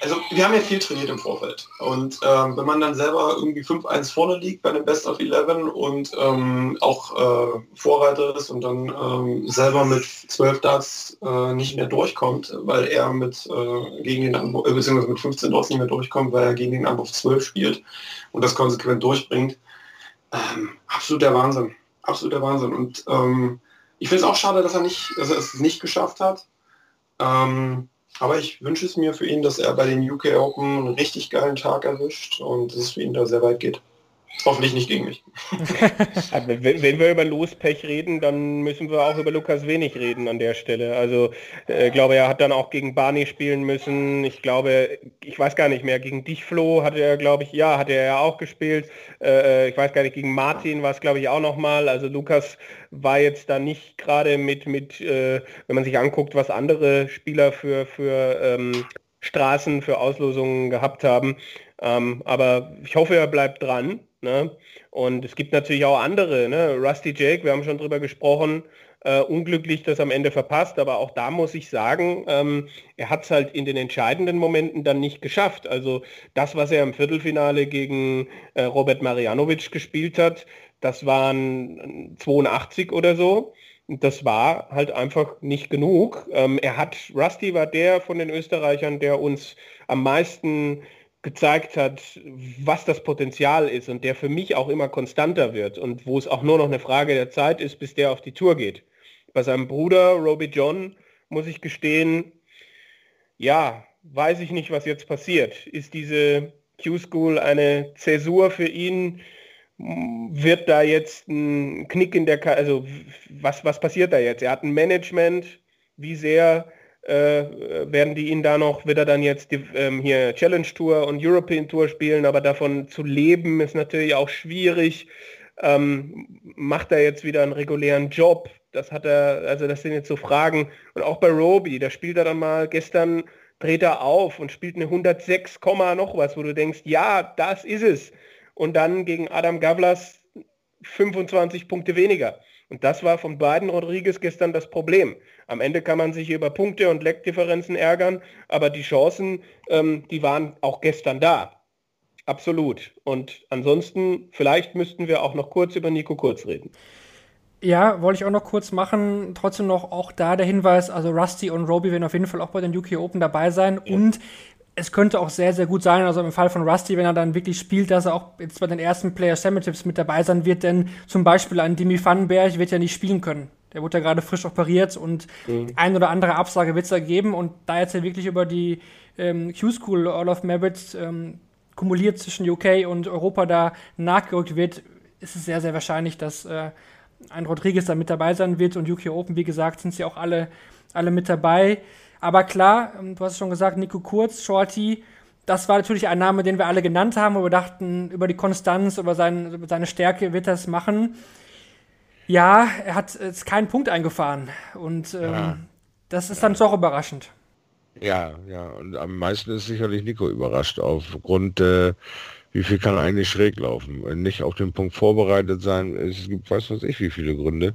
also wir haben ja viel trainiert im Vorfeld. Und ähm, wenn man dann selber irgendwie 5-1 vorne liegt bei einem Best of 11 und ähm, auch äh, Vorreiter ist und dann ähm, selber mit 12 Darts äh, nicht mehr durchkommt, weil er mit äh, gegen den Anwurf, äh, beziehungsweise mit 15 Darts nicht mehr durchkommt, weil er gegen den Anwurf 12 spielt und das konsequent durchbringt, ähm, absoluter Wahnsinn, absoluter Wahnsinn. Und ähm, ich finde es auch schade, dass er nicht, dass er es nicht geschafft hat. Ähm, aber ich wünsche es mir für ihn, dass er bei den UK Open einen richtig geilen Tag erwischt und dass es für ihn da sehr weit geht. Hoffentlich nicht gegen mich. wenn, wir über Lospech reden, dann müssen wir auch über Lukas Wenig reden an der Stelle. Also äh, glaube, er hat dann auch gegen Barney spielen müssen. Ich glaube, ich weiß gar nicht mehr, gegen dich, Flo, hatte er, glaube ich, ja, hat er ja auch gespielt. Äh, ich weiß gar nicht, gegen Martin war es, glaube ich, auch nochmal. Also Lukas war jetzt da nicht gerade mit, mit äh, wenn man sich anguckt, was andere Spieler für, für ähm, Straßen, für Auslosungen gehabt haben. Ähm, aber ich hoffe, er bleibt dran. Ne? Und es gibt natürlich auch andere, ne? Rusty Jake, wir haben schon drüber gesprochen, Äh, unglücklich das am Ende verpasst, aber auch da muss ich sagen, ähm, er hat es halt in den entscheidenden Momenten dann nicht geschafft. Also das, was er im Viertelfinale gegen äh, Robert Marianovic gespielt hat, das waren 82 oder so. Das war halt einfach nicht genug. Ähm, er hat, Rusty war der von den Österreichern, der uns am meisten gezeigt hat, was das Potenzial ist und der für mich auch immer konstanter wird und wo es auch nur noch eine Frage der Zeit ist, bis der auf die Tour geht. Bei seinem Bruder Roby John muss ich gestehen, ja, weiß ich nicht, was jetzt passiert. Ist diese Q-School eine Zäsur für ihn? Wird da jetzt ein Knick in der, Ka also was, was passiert da jetzt? Er hat ein Management, wie sehr äh, werden die ihn da noch, wird er dann jetzt die, ähm, hier Challenge Tour und European Tour spielen, aber davon zu leben ist natürlich auch schwierig. Ähm, macht er jetzt wieder einen regulären Job? Das hat er, also das sind jetzt so Fragen. Und auch bei Roby, da spielt er dann mal, gestern dreht er auf und spielt eine 106, noch was, wo du denkst, ja, das ist es. Und dann gegen Adam Gavlas 25 Punkte weniger. Und das war von beiden Rodriguez gestern das Problem. Am Ende kann man sich über Punkte und Leckdifferenzen ärgern, aber die Chancen, ähm, die waren auch gestern da. Absolut. Und ansonsten, vielleicht müssten wir auch noch kurz über Nico Kurz reden. Ja, wollte ich auch noch kurz machen. Trotzdem noch auch da der Hinweis, also Rusty und Roby werden auf jeden Fall auch bei den UK Open dabei sein. Ja. Und es könnte auch sehr, sehr gut sein, also im Fall von Rusty, wenn er dann wirklich spielt, dass er auch jetzt bei den ersten Player Championships mit dabei sein wird, denn zum Beispiel ein Demi Vandenberg wird ja nicht spielen können. Der wurde ja gerade frisch operiert und mhm. ein oder andere Absage wird es da geben und da jetzt ja wirklich über die ähm, Q-School All of Merit ähm, kumuliert zwischen UK und Europa da nachgerückt wird, ist es sehr, sehr wahrscheinlich, dass äh, ein Rodriguez da mit dabei sein wird und UK Open, wie gesagt, sind sie auch alle, alle mit dabei. Aber klar, ähm, du hast es schon gesagt, Nico Kurz, Shorty, das war natürlich ein Name, den wir alle genannt haben, wo wir dachten, über die Konstanz, über, sein, über seine Stärke wird er es machen. Ja, er hat jetzt keinen Punkt eingefahren. Und ähm, ja. das ist dann doch überraschend. Ja, ja, und am meisten ist sicherlich Nico überrascht aufgrund äh, wie viel kann eigentlich schräg laufen? Nicht auf den Punkt vorbereitet sein. Es gibt, weiß was ich, wie viele Gründe,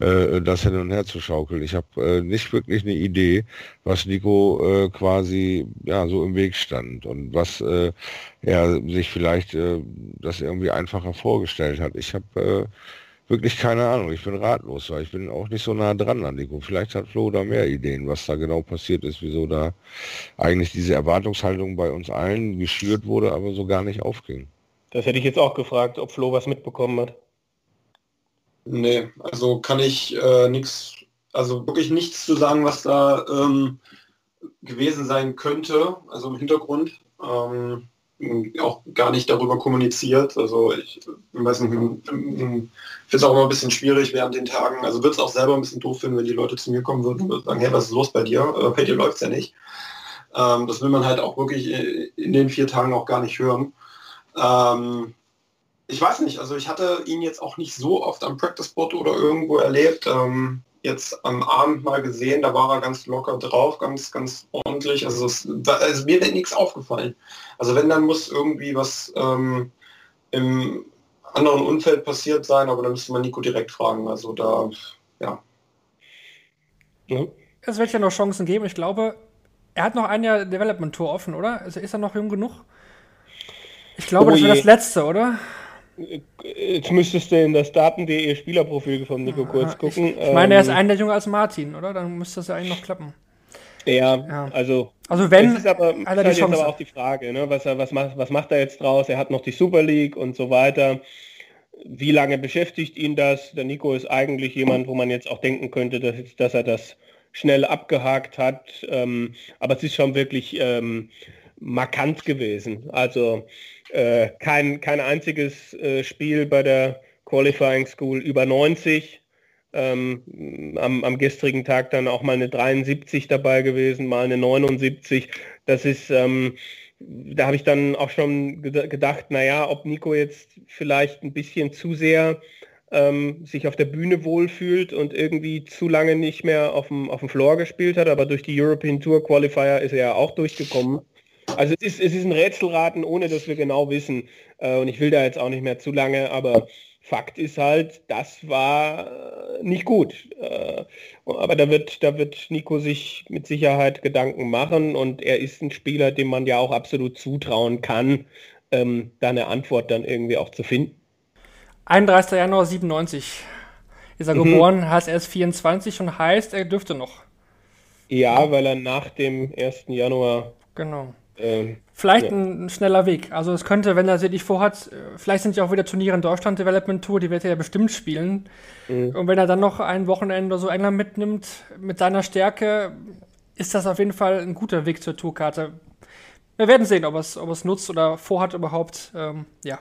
äh, das hin und her zu schaukeln. Ich habe äh, nicht wirklich eine Idee, was Nico äh, quasi ja so im Weg stand und was äh, er sich vielleicht äh, das irgendwie einfacher vorgestellt hat. Ich habe äh, wirklich keine Ahnung. Ich bin ratlos, weil ich bin auch nicht so nah dran an Nico. Vielleicht hat Flo da mehr Ideen, was da genau passiert ist, wieso da eigentlich diese Erwartungshaltung bei uns allen geschürt wurde, aber so gar nicht aufging. Das hätte ich jetzt auch gefragt, ob Flo was mitbekommen hat. Nee, also kann ich äh, nichts, also wirklich nichts zu sagen, was da ähm, gewesen sein könnte, also im Hintergrund. Ähm, auch gar nicht darüber kommuniziert. Also ich weiß nicht, finde es auch immer ein bisschen schwierig während den Tagen. Also würde es auch selber ein bisschen doof finden, wenn die Leute zu mir kommen würden und sagen, hey, was ist los bei dir? Äh, bei dir läuft es ja nicht. Ähm, das will man halt auch wirklich in den vier Tagen auch gar nicht hören. Ähm, ich weiß nicht, also ich hatte ihn jetzt auch nicht so oft am Practice Board oder irgendwo erlebt. Ähm, jetzt am Abend mal gesehen, da war er ganz locker drauf, ganz, ganz ordentlich. Also, es, also mir wäre nichts aufgefallen. Also wenn, dann muss irgendwie was ähm, im anderen Umfeld passiert sein, aber da müsste man Nico direkt fragen. Also da, ja. Es wird ja noch Chancen geben. Ich glaube, er hat noch ein Jahr Development Tour offen, oder? Also ist er noch jung genug? Ich glaube, oh das wäre das letzte, oder? Jetzt müsstest du in das Daten.de Spielerprofil von Nico kurz gucken. Ich, ich meine, er ist ähm, ein der jünger als Martin, oder? Dann müsste das ja eigentlich noch klappen. Ja, ja. also. Also wenn. Das ist aber, ist halt aber auch die Frage, ne? was, was, macht, was macht er jetzt draus? Er hat noch die Super League und so weiter. Wie lange beschäftigt ihn das? Der Nico ist eigentlich jemand, wo man jetzt auch denken könnte, dass, dass er das schnell abgehakt hat. Ähm, aber es ist schon wirklich ähm, markant gewesen. Also äh, kein, kein einziges äh, Spiel bei der Qualifying School über 90. Ähm, am, am, gestrigen Tag dann auch mal eine 73 dabei gewesen, mal eine 79. Das ist, ähm, da habe ich dann auch schon gedacht, naja, ob Nico jetzt vielleicht ein bisschen zu sehr ähm, sich auf der Bühne wohlfühlt und irgendwie zu lange nicht mehr auf dem, auf dem Floor gespielt hat, aber durch die European Tour Qualifier ist er ja auch durchgekommen. Also es ist, es ist ein Rätselraten, ohne dass wir genau wissen. Äh, und ich will da jetzt auch nicht mehr zu lange, aber Fakt ist halt, das war äh, nicht gut. Äh, aber da wird, da wird Nico sich mit Sicherheit Gedanken machen und er ist ein Spieler, dem man ja auch absolut zutrauen kann, ähm, da eine Antwort dann irgendwie auch zu finden. 31. Januar 97 ist er mhm. geboren, heißt er ist 24 und heißt, er dürfte noch. Ja, weil er nach dem 1. Januar genau. Ähm, vielleicht ja. ein, ein, schneller Weg. Also es könnte, wenn er sie nicht vorhat, äh, vielleicht sind ja auch wieder Turniere in Deutschland Development Tour, die wird er ja bestimmt spielen. Mhm. Und wenn er dann noch ein Wochenende oder so England mitnimmt, mit seiner Stärke, ist das auf jeden Fall ein guter Weg zur Tourkarte. Wir werden sehen, ob es, ob es nutzt oder vorhat überhaupt. Ähm, ja,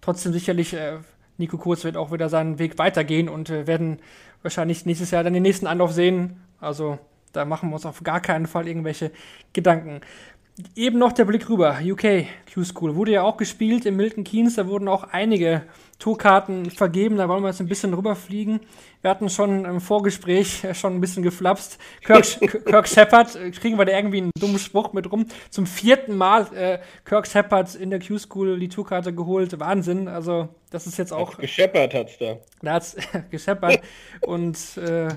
trotzdem sicherlich, äh, Nico Kurz wird auch wieder seinen Weg weitergehen und wir werden wahrscheinlich nächstes Jahr dann den nächsten Anlauf sehen. Also da machen wir uns auf gar keinen Fall irgendwelche Gedanken. Eben noch der Blick rüber. UK Q-School wurde ja auch gespielt in Milton Keynes. Da wurden auch einige Tourkarten vergeben. Da wollen wir jetzt ein bisschen rüberfliegen. Wir hatten schon im Vorgespräch schon ein bisschen geflapst. Kirk, Kirk Shepard, äh, kriegen wir da irgendwie einen dummen Spruch mit rum. Zum vierten Mal äh, Kirk Shepard in der Q-School die Tourkarte geholt. Wahnsinn. Also, das ist jetzt auch. Gescheppert hat's da. Da hat's gescheppert. Und äh,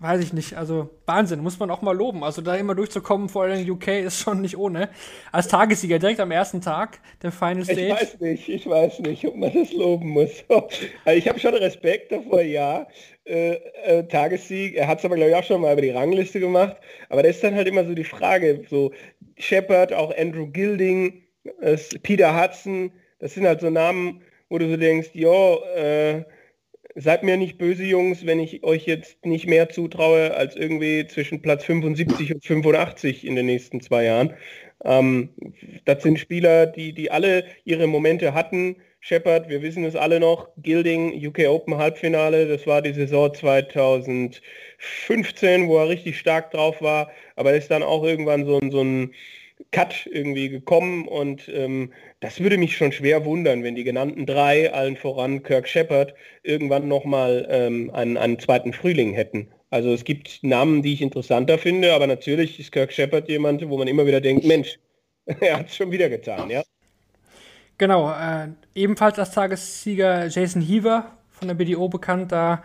weiß ich nicht, also Wahnsinn, muss man auch mal loben. Also da immer durchzukommen, vor allem UK, ist schon nicht ohne. Als Tagessieger direkt am ersten Tag der Final Stage. Ich weiß nicht, ich weiß nicht, ob man das loben muss. Also ich habe schon Respekt davor, ja. Äh, äh, Tagessieg, er hat es aber glaube ich auch schon mal über die Rangliste gemacht. Aber das ist dann halt immer so die Frage, so Shepard, auch Andrew Gilding, äh, Peter Hudson, das sind halt so Namen, wo du so denkst, jo, äh, seid mir nicht böse, Jungs, wenn ich euch jetzt nicht mehr zutraue als irgendwie zwischen Platz 75 und 85 in den nächsten zwei Jahren. Ähm, das sind Spieler, die, die alle ihre Momente hatten. Shepard, wir wissen es alle noch, Gilding, UK Open Halbfinale, das war die Saison 2015, wo er richtig stark drauf war, aber ist dann auch irgendwann so, so ein Cut irgendwie gekommen und ähm, das würde mich schon schwer wundern, wenn die genannten drei, allen voran Kirk Shepard, irgendwann nochmal ähm, einen, einen zweiten Frühling hätten. Also es gibt Namen, die ich interessanter finde, aber natürlich ist Kirk Shepard jemand, wo man immer wieder denkt, Mensch, er hat es schon wieder getan, ja. Genau, äh, ebenfalls als Tagessieger Jason Heaver von der BDO bekannt, da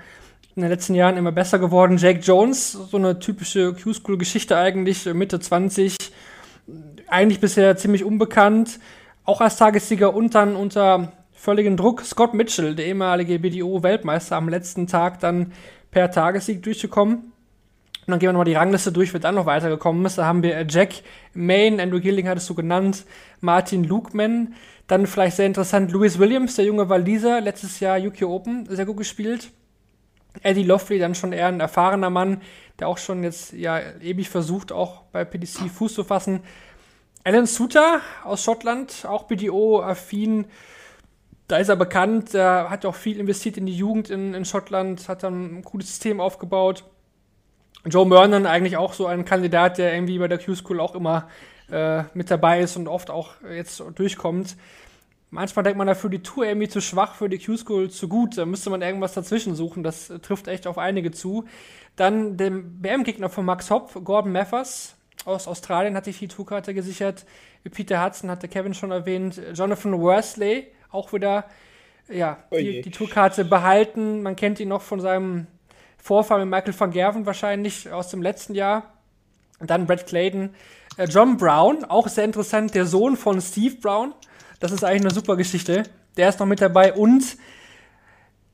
in den letzten Jahren immer besser geworden. Jake Jones, so eine typische Q-School-Geschichte eigentlich, Mitte 20, eigentlich bisher ziemlich unbekannt, auch als Tagessieger und dann unter völligen Druck. Scott Mitchell, der ehemalige BDO-Weltmeister, am letzten Tag dann per Tagessieg durchgekommen. Und dann gehen wir nochmal die Rangliste durch, wer dann noch weitergekommen ist. Da haben wir Jack Main, Andrew Gilling hattest du genannt, Martin Lukeman. Dann vielleicht sehr interessant Louis Williams, der junge Waliser, letztes Jahr UK Open, sehr gut gespielt. Eddie Loffley, dann schon eher ein erfahrener Mann, der auch schon jetzt ja ewig versucht, auch bei PDC Fuß zu fassen. Alan Suter aus Schottland, auch BDO-affin. Da ist er bekannt, er hat auch viel investiert in die Jugend in, in Schottland, hat dann ein cooles System aufgebaut. Joe Mernon eigentlich auch so ein Kandidat, der irgendwie bei der Q-School auch immer äh, mit dabei ist und oft auch jetzt durchkommt. Manchmal denkt man dafür die Tour irgendwie zu schwach, für die Q-School zu gut. Da müsste man irgendwas dazwischen suchen. Das trifft echt auf einige zu. Dann dem BM-Gegner von Max Hopp, Gordon Mathers aus Australien, hat sich die Tourkarte gesichert. Peter Hudson hatte Kevin schon erwähnt. Jonathan Worsley, auch wieder ja, die, die Tourkarte behalten. Man kennt ihn noch von seinem Vorfall mit Michael van Gerven wahrscheinlich aus dem letzten Jahr. Und dann Brad Clayton. Äh, John Brown, auch sehr interessant, der Sohn von Steve Brown. Das ist eigentlich eine super Geschichte. Der ist noch mit dabei und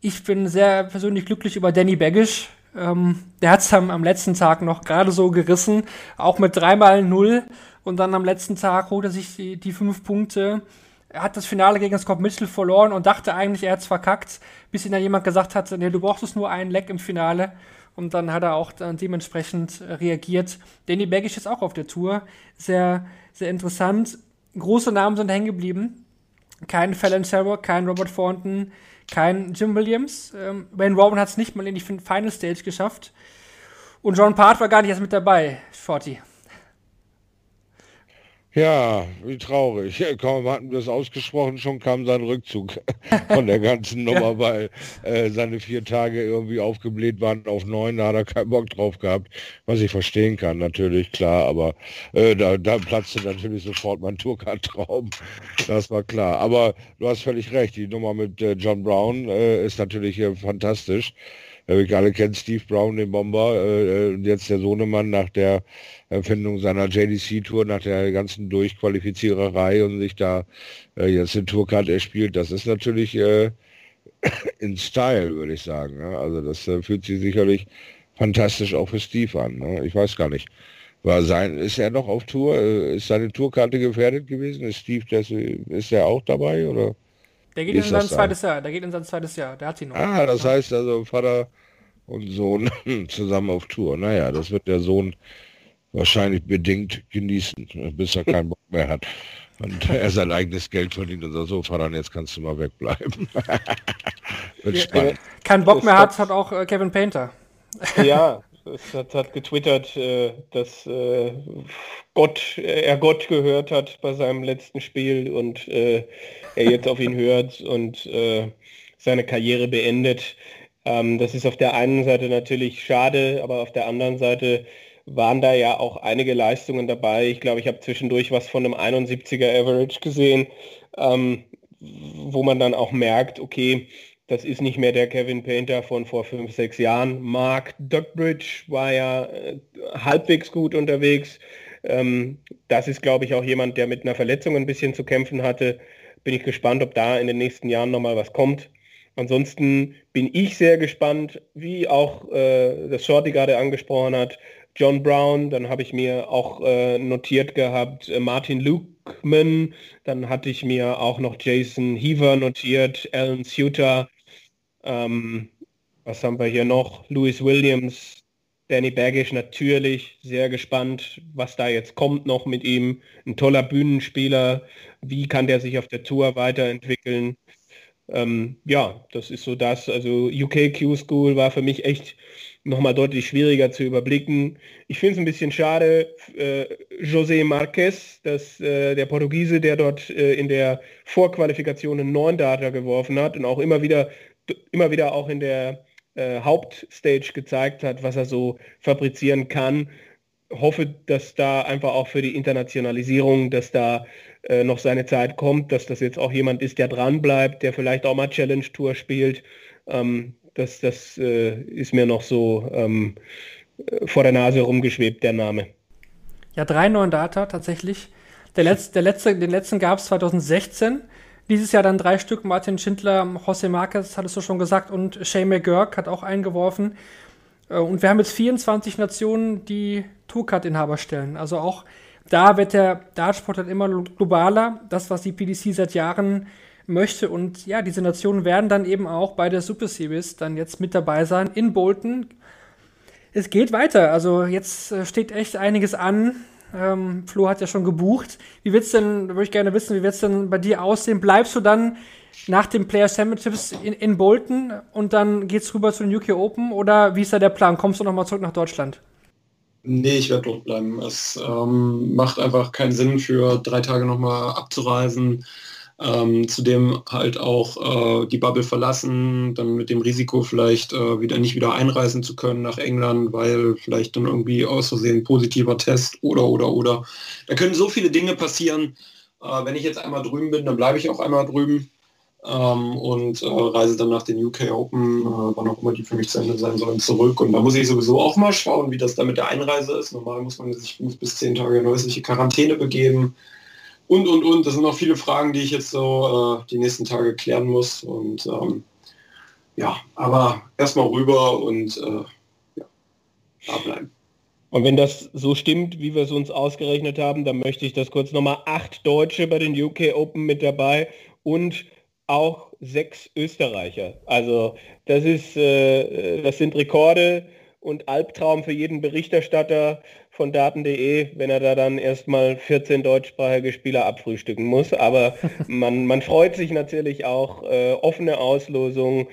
ich bin sehr persönlich glücklich über Danny Baggish, ähm, der hat es am, am, letzten Tag noch gerade so gerissen, auch mit dreimal null. Und dann am letzten Tag holt er sich die, die fünf Punkte. Er hat das Finale gegen Scott Mitchell verloren und dachte eigentlich, er hat es verkackt, bis ihm dann jemand gesagt hat, nee, du brauchst nur einen Leck im Finale. Und dann hat er auch dementsprechend reagiert. Danny Baggish ist auch auf der Tour. Sehr, sehr interessant. Große Namen sind hängen geblieben. Kein Fallon Sarah, kein Robert Thornton, kein Jim Williams. Ähm, Wayne Rowan hat es nicht mal in die Final Stage geschafft. Und John Part war gar nicht erst mit dabei, Shorty. Ja, wie traurig. Kaum hatten wir es ausgesprochen, schon kam sein Rückzug von der ganzen Nummer, weil äh, seine vier Tage irgendwie aufgebläht waren auf neun, da hat er keinen Bock drauf gehabt, was ich verstehen kann, natürlich, klar, aber äh, da, da platzte natürlich sofort mein Tourcard-Traum, das war klar. Aber du hast völlig recht, die Nummer mit äh, John Brown äh, ist natürlich äh, fantastisch. Äh, wir alle kennen Steve Brown, den Bomber, äh, jetzt der Sohnemann nach der Erfindung seiner JDC-Tour, nach der ganzen Durchqualifiziererei und sich da äh, jetzt eine Tourcard erspielt. Das ist natürlich äh, in Style, würde ich sagen. Ne? Also das äh, fühlt sich sicherlich fantastisch auch für Steve an. Ne? Ich weiß gar nicht. War sein, ist er noch auf Tour? Äh, ist seine Tourkarte gefährdet gewesen? Ist Steve, ist er auch dabei? Oder? Der geht in sein zweites Jahr. Der geht in sein zweites Jahr. Der hat sie noch. Ah, das heißt also Vater und Sohn zusammen auf Tour. Naja, das wird der Sohn wahrscheinlich bedingt genießen, bis er keinen Bock mehr hat. Und er sein eigenes Geld verdient und sagt, so, Vater, jetzt kannst du mal wegbleiben. wird spannend. Kein Bock mehr hat, hat auch äh, Kevin Painter. ja, es hat, hat getwittert, äh, dass äh, Gott, er Gott gehört hat bei seinem letzten Spiel und er jetzt auf ihn hört und seine Karriere beendet. Ähm, das ist auf der einen Seite natürlich schade, aber auf der anderen Seite waren da ja auch einige Leistungen dabei. Ich glaube, ich habe zwischendurch was von einem 71er Average gesehen, ähm, wo man dann auch merkt, okay, das ist nicht mehr der Kevin Painter von vor fünf, sechs Jahren. Mark Duckbridge war ja äh, halbwegs gut unterwegs. Ähm, das ist, glaube ich, auch jemand, der mit einer Verletzung ein bisschen zu kämpfen hatte. Bin ich gespannt, ob da in den nächsten Jahren nochmal was kommt. Ansonsten bin ich sehr gespannt, wie auch äh, das Shorty gerade angesprochen hat, John Brown, dann habe ich mir auch äh, notiert gehabt äh, Martin Lukeman, dann hatte ich mir auch noch Jason Heaver notiert, Alan Suter, ähm, was haben wir hier noch? Louis Williams, Danny Baggish natürlich, sehr gespannt, was da jetzt kommt noch mit ihm. Ein toller Bühnenspieler, wie kann der sich auf der Tour weiterentwickeln? Ähm, ja, das ist so das. Also UK Q School war für mich echt nochmal deutlich schwieriger zu überblicken. Ich finde es ein bisschen schade, äh, José Marquez, dass, äh, der Portugiese, der dort äh, in der Vorqualifikation einen neuen Data geworfen hat und auch immer wieder, immer wieder auch in der äh, Hauptstage gezeigt hat, was er so fabrizieren kann. Hoffe, dass da einfach auch für die Internationalisierung, dass da äh, noch seine Zeit kommt, dass das jetzt auch jemand ist, der dran bleibt, der vielleicht auch mal Challenge Tour spielt. Ähm, das, das äh, ist mir noch so ähm, vor der Nase rumgeschwebt, der Name. Ja, drei neuen Data tatsächlich. Der, Letz-, der letzte, den letzten gab es 2016. Dieses Jahr dann drei Stück. Martin Schindler, José Marquez, hattest du schon gesagt, und Shay McGurk hat auch eingeworfen. Äh, und wir haben jetzt 24 Nationen, die Tourcard-Inhaber stellen. Also auch da wird der Dartsport halt immer globaler. Das, was die PDC seit Jahren möchte. Und ja, diese Nationen werden dann eben auch bei der Super Series dann jetzt mit dabei sein in Bolton. Es geht weiter. Also jetzt äh, steht echt einiges an. Ähm, Flo hat ja schon gebucht. Wie wird's denn, würde ich gerne wissen, wie wird's denn bei dir aussehen? Bleibst du dann nach dem Player Championships in, in Bolton und dann geht's rüber zu den UK Open oder wie ist da der Plan? Kommst du nochmal zurück nach Deutschland? Nee, ich werde dort bleiben. Es ähm, macht einfach keinen Sinn, für drei Tage nochmal abzureisen. Ähm, zudem halt auch äh, die Bubble verlassen, dann mit dem Risiko vielleicht äh, wieder nicht wieder einreisen zu können nach England, weil vielleicht dann irgendwie aus Versehen positiver Test oder oder oder. Da können so viele Dinge passieren. Äh, wenn ich jetzt einmal drüben bin, dann bleibe ich auch einmal drüben ähm, und äh, reise dann nach den UK Open, äh, wann auch immer die für mich zu Ende sein sollen, zurück. Und da muss ich sowieso auch mal schauen, wie das da mit der Einreise ist. Normal muss man sich fünf bis zehn Tage in häusliche Quarantäne begeben und, und, und. Das sind noch viele Fragen, die ich jetzt so äh, die nächsten Tage klären muss. Und ähm, ja, aber erstmal rüber und äh, ja, da bleiben. Und wenn das so stimmt, wie wir es uns ausgerechnet haben, dann möchte ich das kurz nochmal acht Deutsche bei den UK Open mit dabei und auch sechs Österreicher. Also das ist, äh, das sind Rekorde und Albtraum für jeden Berichterstatter von daten.de, wenn er da dann erstmal 14 deutschsprachige Spieler abfrühstücken muss. Aber man, man freut sich natürlich auch, äh, offene Auslosung,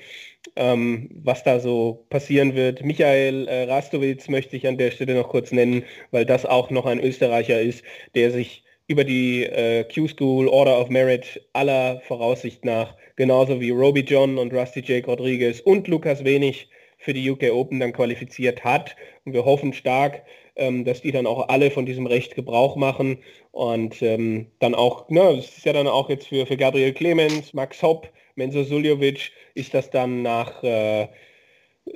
ähm, was da so passieren wird. Michael äh, Rastowitz möchte ich an der Stelle noch kurz nennen, weil das auch noch ein Österreicher ist, der sich über die äh, Q-School Order of Merit aller Voraussicht nach, genauso wie Roby John und Rusty Jake Rodriguez und Lukas Wenig für die UK Open dann qualifiziert hat. Und wir hoffen stark, ähm, dass die dann auch alle von diesem Recht Gebrauch machen und ähm, dann auch, ne, das ist ja dann auch jetzt für, für Gabriel Clemens, Max Hopp, Menzo Suljovic, ist das dann nach äh,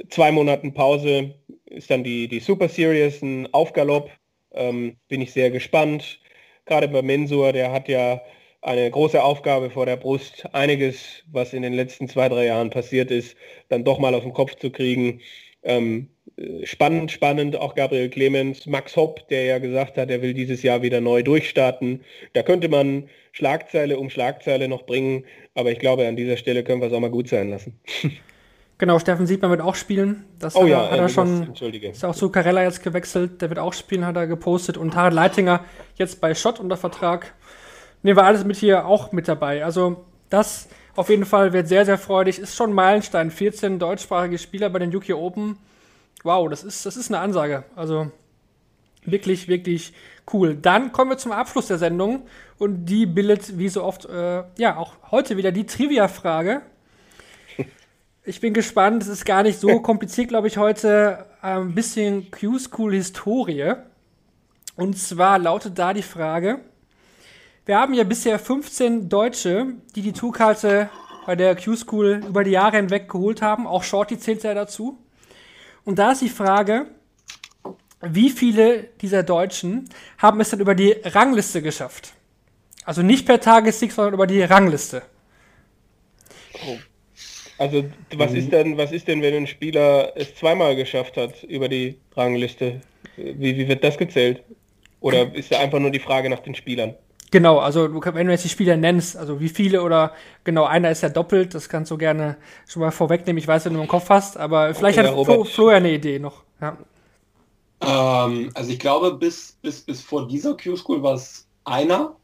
zwei Monaten Pause, ist dann die, die Super Series ein Aufgalopp. Ähm, bin ich sehr gespannt gerade bei Mensur, der hat ja eine große Aufgabe vor der Brust, einiges, was in den letzten zwei, drei Jahren passiert ist, dann doch mal auf den Kopf zu kriegen. Ähm, äh, spannend, spannend, auch Gabriel Clemens, Max Hopp, der ja gesagt hat, er will dieses Jahr wieder neu durchstarten. Da könnte man Schlagzeile um Schlagzeile noch bringen, aber ich glaube, an dieser Stelle können wir es auch mal gut sein lassen. Genau, Steffen Siebmann wird auch spielen. Das oh hat, ja, er, hat er äh, schon. Entschuldige. Ist auch zu Carella jetzt gewechselt. Der wird auch spielen, hat er gepostet. Und Harald Leitinger jetzt bei Schott unter Vertrag. Nehmen wir alles mit hier auch mit dabei. Also, das auf jeden Fall wird sehr, sehr freudig. Ist schon ein Meilenstein. 14 deutschsprachige Spieler bei den UK Open. Wow, das ist, das ist eine Ansage. Also, wirklich, wirklich cool. Dann kommen wir zum Abschluss der Sendung. Und die bildet, wie so oft, äh, ja, auch heute wieder die Trivia-Frage. Ich bin gespannt. Es ist gar nicht so kompliziert, glaube ich, heute. Ein bisschen Q-School-Historie. Und zwar lautet da die Frage: Wir haben ja bisher 15 Deutsche, die die Tourkarte bei der Q-School über die Jahre hinweg geholt haben. Auch Shorty zählt ja dazu. Und da ist die Frage, wie viele dieser Deutschen haben es dann über die Rangliste geschafft? Also nicht per Tagessieg, sondern über die Rangliste. Also was ist denn, was ist denn, wenn ein Spieler es zweimal geschafft hat über die Rangliste? Wie, wie wird das gezählt? Oder ist da einfach nur die Frage nach den Spielern? Genau, also du, wenn du jetzt die Spieler nennst, also wie viele oder genau, einer ist ja doppelt, das kannst du gerne schon mal vorwegnehmen. Ich weiß, wenn du im Kopf hast, aber vielleicht Okay, hat ja, Flo. Flo ja eine Idee noch. Ja. Ähm, also ich glaube, bis, bis, bis vor dieser Q-School war es einer.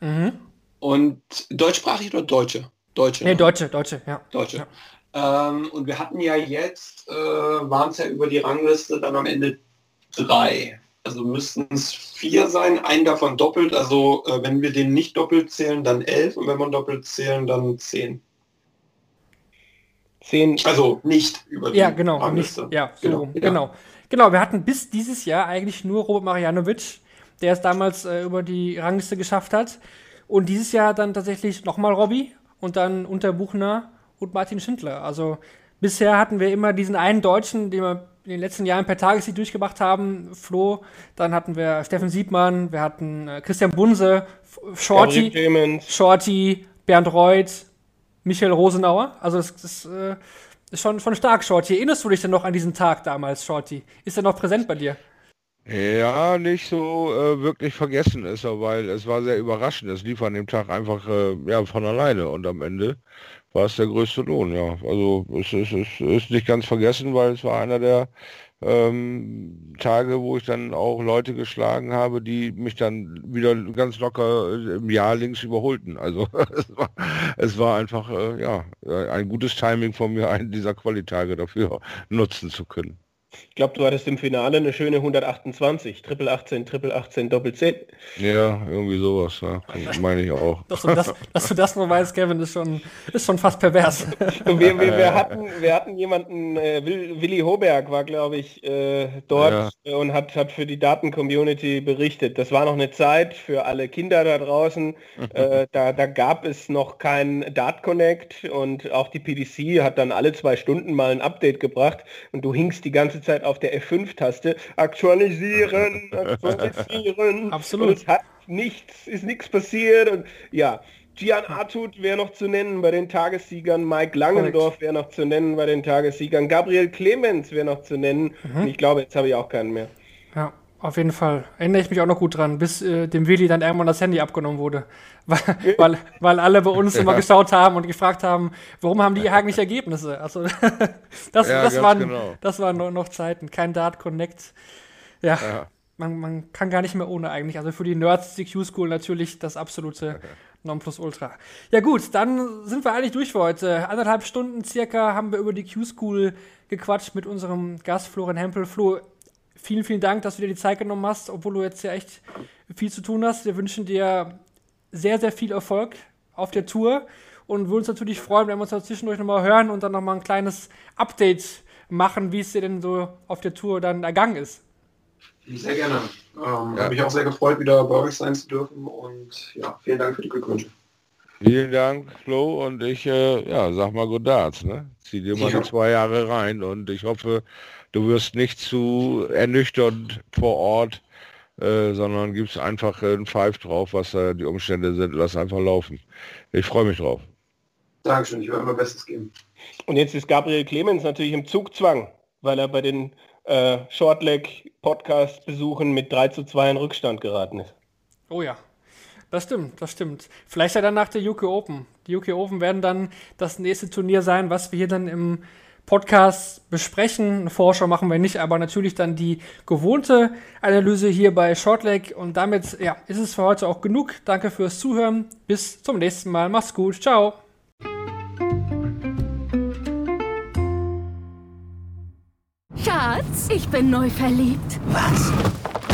Mhm. Und deutschsprachig oder Deutsche? Deutsche. Nee, ne? Deutsche, Deutsche, ja. Deutsche. Ähm, und wir hatten ja jetzt, äh, waren es ja über die Rangliste dann am Ende drei. Also müssten es vier sein, ein davon doppelt. Also äh, wenn wir den nicht doppelt zählen, dann elf und wenn wir doppelt zählen, dann zehn. Zehn, Also nicht über die Ja, genau. Nicht, Rangliste. ja, so genau. rum. Ja. Genau. Genau, wir hatten bis dieses Jahr eigentlich nur Robert Marianovic, der es damals äh, über die Rangliste geschafft hat. Und dieses Jahr dann tatsächlich nochmal Robby und dann Unterbuchner und Martin Schindler. Also bisher hatten wir immer diesen einen Deutschen, den wir in den letzten Jahren per Tagessieg durchgemacht haben, Flo. Dann hatten wir Steffen Siebmann, wir hatten äh, Christian Bunse, Shorty, Shorty, Bernd Reuth, Michael Rosenauer. Also das, das äh, ist schon, schon stark, Shorty. Erinnerst du dich denn noch an diesen Tag damals, Shorty? Ist er noch präsent bei dir? Ja, nicht so äh, wirklich vergessen ist er, weil es war sehr überraschend. Es lief an dem Tag einfach äh, ja, von alleine und am Ende war es der größte Lohn, ja. Also es ist, es ist nicht ganz vergessen, weil es war einer der ähm, Tage, wo ich dann auch Leute geschlagen habe, die mich dann wieder ganz locker äh, im Jahr links überholten. Also es war, es war einfach äh, ja ein gutes Timing von mir, einen dieser Qualitage dafür nutzen zu können. Ich glaube, du hattest im Finale eine schöne 128, Triple 18, Triple 18, Doppel 10. Ja, irgendwie sowas, ja. meine ich auch. Dass du das, dass du das nur weißt, Kevin, ist schon, ist schon fast pervers. Und wir, wir, wir, hatten, wir hatten jemanden, äh, Will, Willi Hoberg war, glaube ich, äh, dort äh, und hat, hat für die Daten-Community berichtet. Das war noch eine Zeit für alle Kinder da draußen. äh, da, da gab es noch kein Dart Connect und auch die PDC hat dann alle zwei Stunden mal ein Update gebracht und du hingst die ganze Zeit auf der F5-Taste. Aktualisieren, aktualisieren. Absolut. Und es hat nichts, ist nichts passiert und ja. Gian Artut wäre noch zu nennen bei den Tagessiegern, Mike Langendorf wäre noch zu nennen bei den Tagessiegern, Gabriel Clemens wäre noch zu nennen. Und ich glaube, jetzt habe ich auch keinen mehr. Ja, auf jeden Fall. Erinnere ich mich auch noch gut dran, bis äh, dem Willi dann irgendwann das Handy abgenommen wurde. Weil, weil, weil alle bei uns immer geschaut haben und gefragt haben, warum haben die eigentlich Ergebnisse? Also das, Ja, das, waren, genau. das waren noch, noch Zeiten. Kein Dart Connect. Ja, Ja. Man, man kann gar nicht mehr ohne eigentlich. Also für die Nerds, die Q-School natürlich das absolute Nonplusultra. Ja gut, dann sind wir eigentlich durch für heute. Anderthalb Stunden circa haben wir über die Q-School gequatscht mit unserem Gast Florian Hempel. Flo, vielen, vielen Dank, dass du dir die Zeit genommen hast, obwohl du jetzt ja echt viel zu tun hast. Wir wünschen dir sehr, sehr viel Erfolg auf der Tour und würden uns natürlich freuen, wenn wir uns da zwischendurch nochmal hören und dann nochmal ein kleines Update machen, wie es dir denn so auf der Tour dann ergangen ist. Sehr gerne. Ähm, ja. Habe mich auch sehr gefreut, wieder bei euch sein zu dürfen und ja, vielen Dank für die Glückwünsche. Vielen Dank, Flo, und ich, äh, ja, sag mal Good Darts, ne? Zieh dir mal ja. die zwei Jahre rein und ich hoffe, du wirst nicht zu ernüchternd vor Ort, äh, sondern gibst einfach einen Pfeif drauf, was äh, die Umstände sind, lass einfach laufen. Ich freue mich drauf. Dankeschön, ich werde mein Bestes geben. Und jetzt ist Gabriel Clemens natürlich im Zugzwang, weil er bei den äh, Shortleg Podcast besuchen mit 3 zu 2 in Rückstand geraten ist. Oh ja, das stimmt, das stimmt. Vielleicht ja dann nach der UK Open. Die UK Open werden dann das nächste Turnier sein, was wir hier dann im Podcast besprechen. Eine Vorschau machen wir nicht, aber natürlich dann die gewohnte Analyse hier bei Shortleg. Und damit ja, ist es für heute auch genug. Danke fürs Zuhören. Bis zum nächsten Mal. Mach's gut. Ciao. Schatz, ich bin neu verliebt. Was?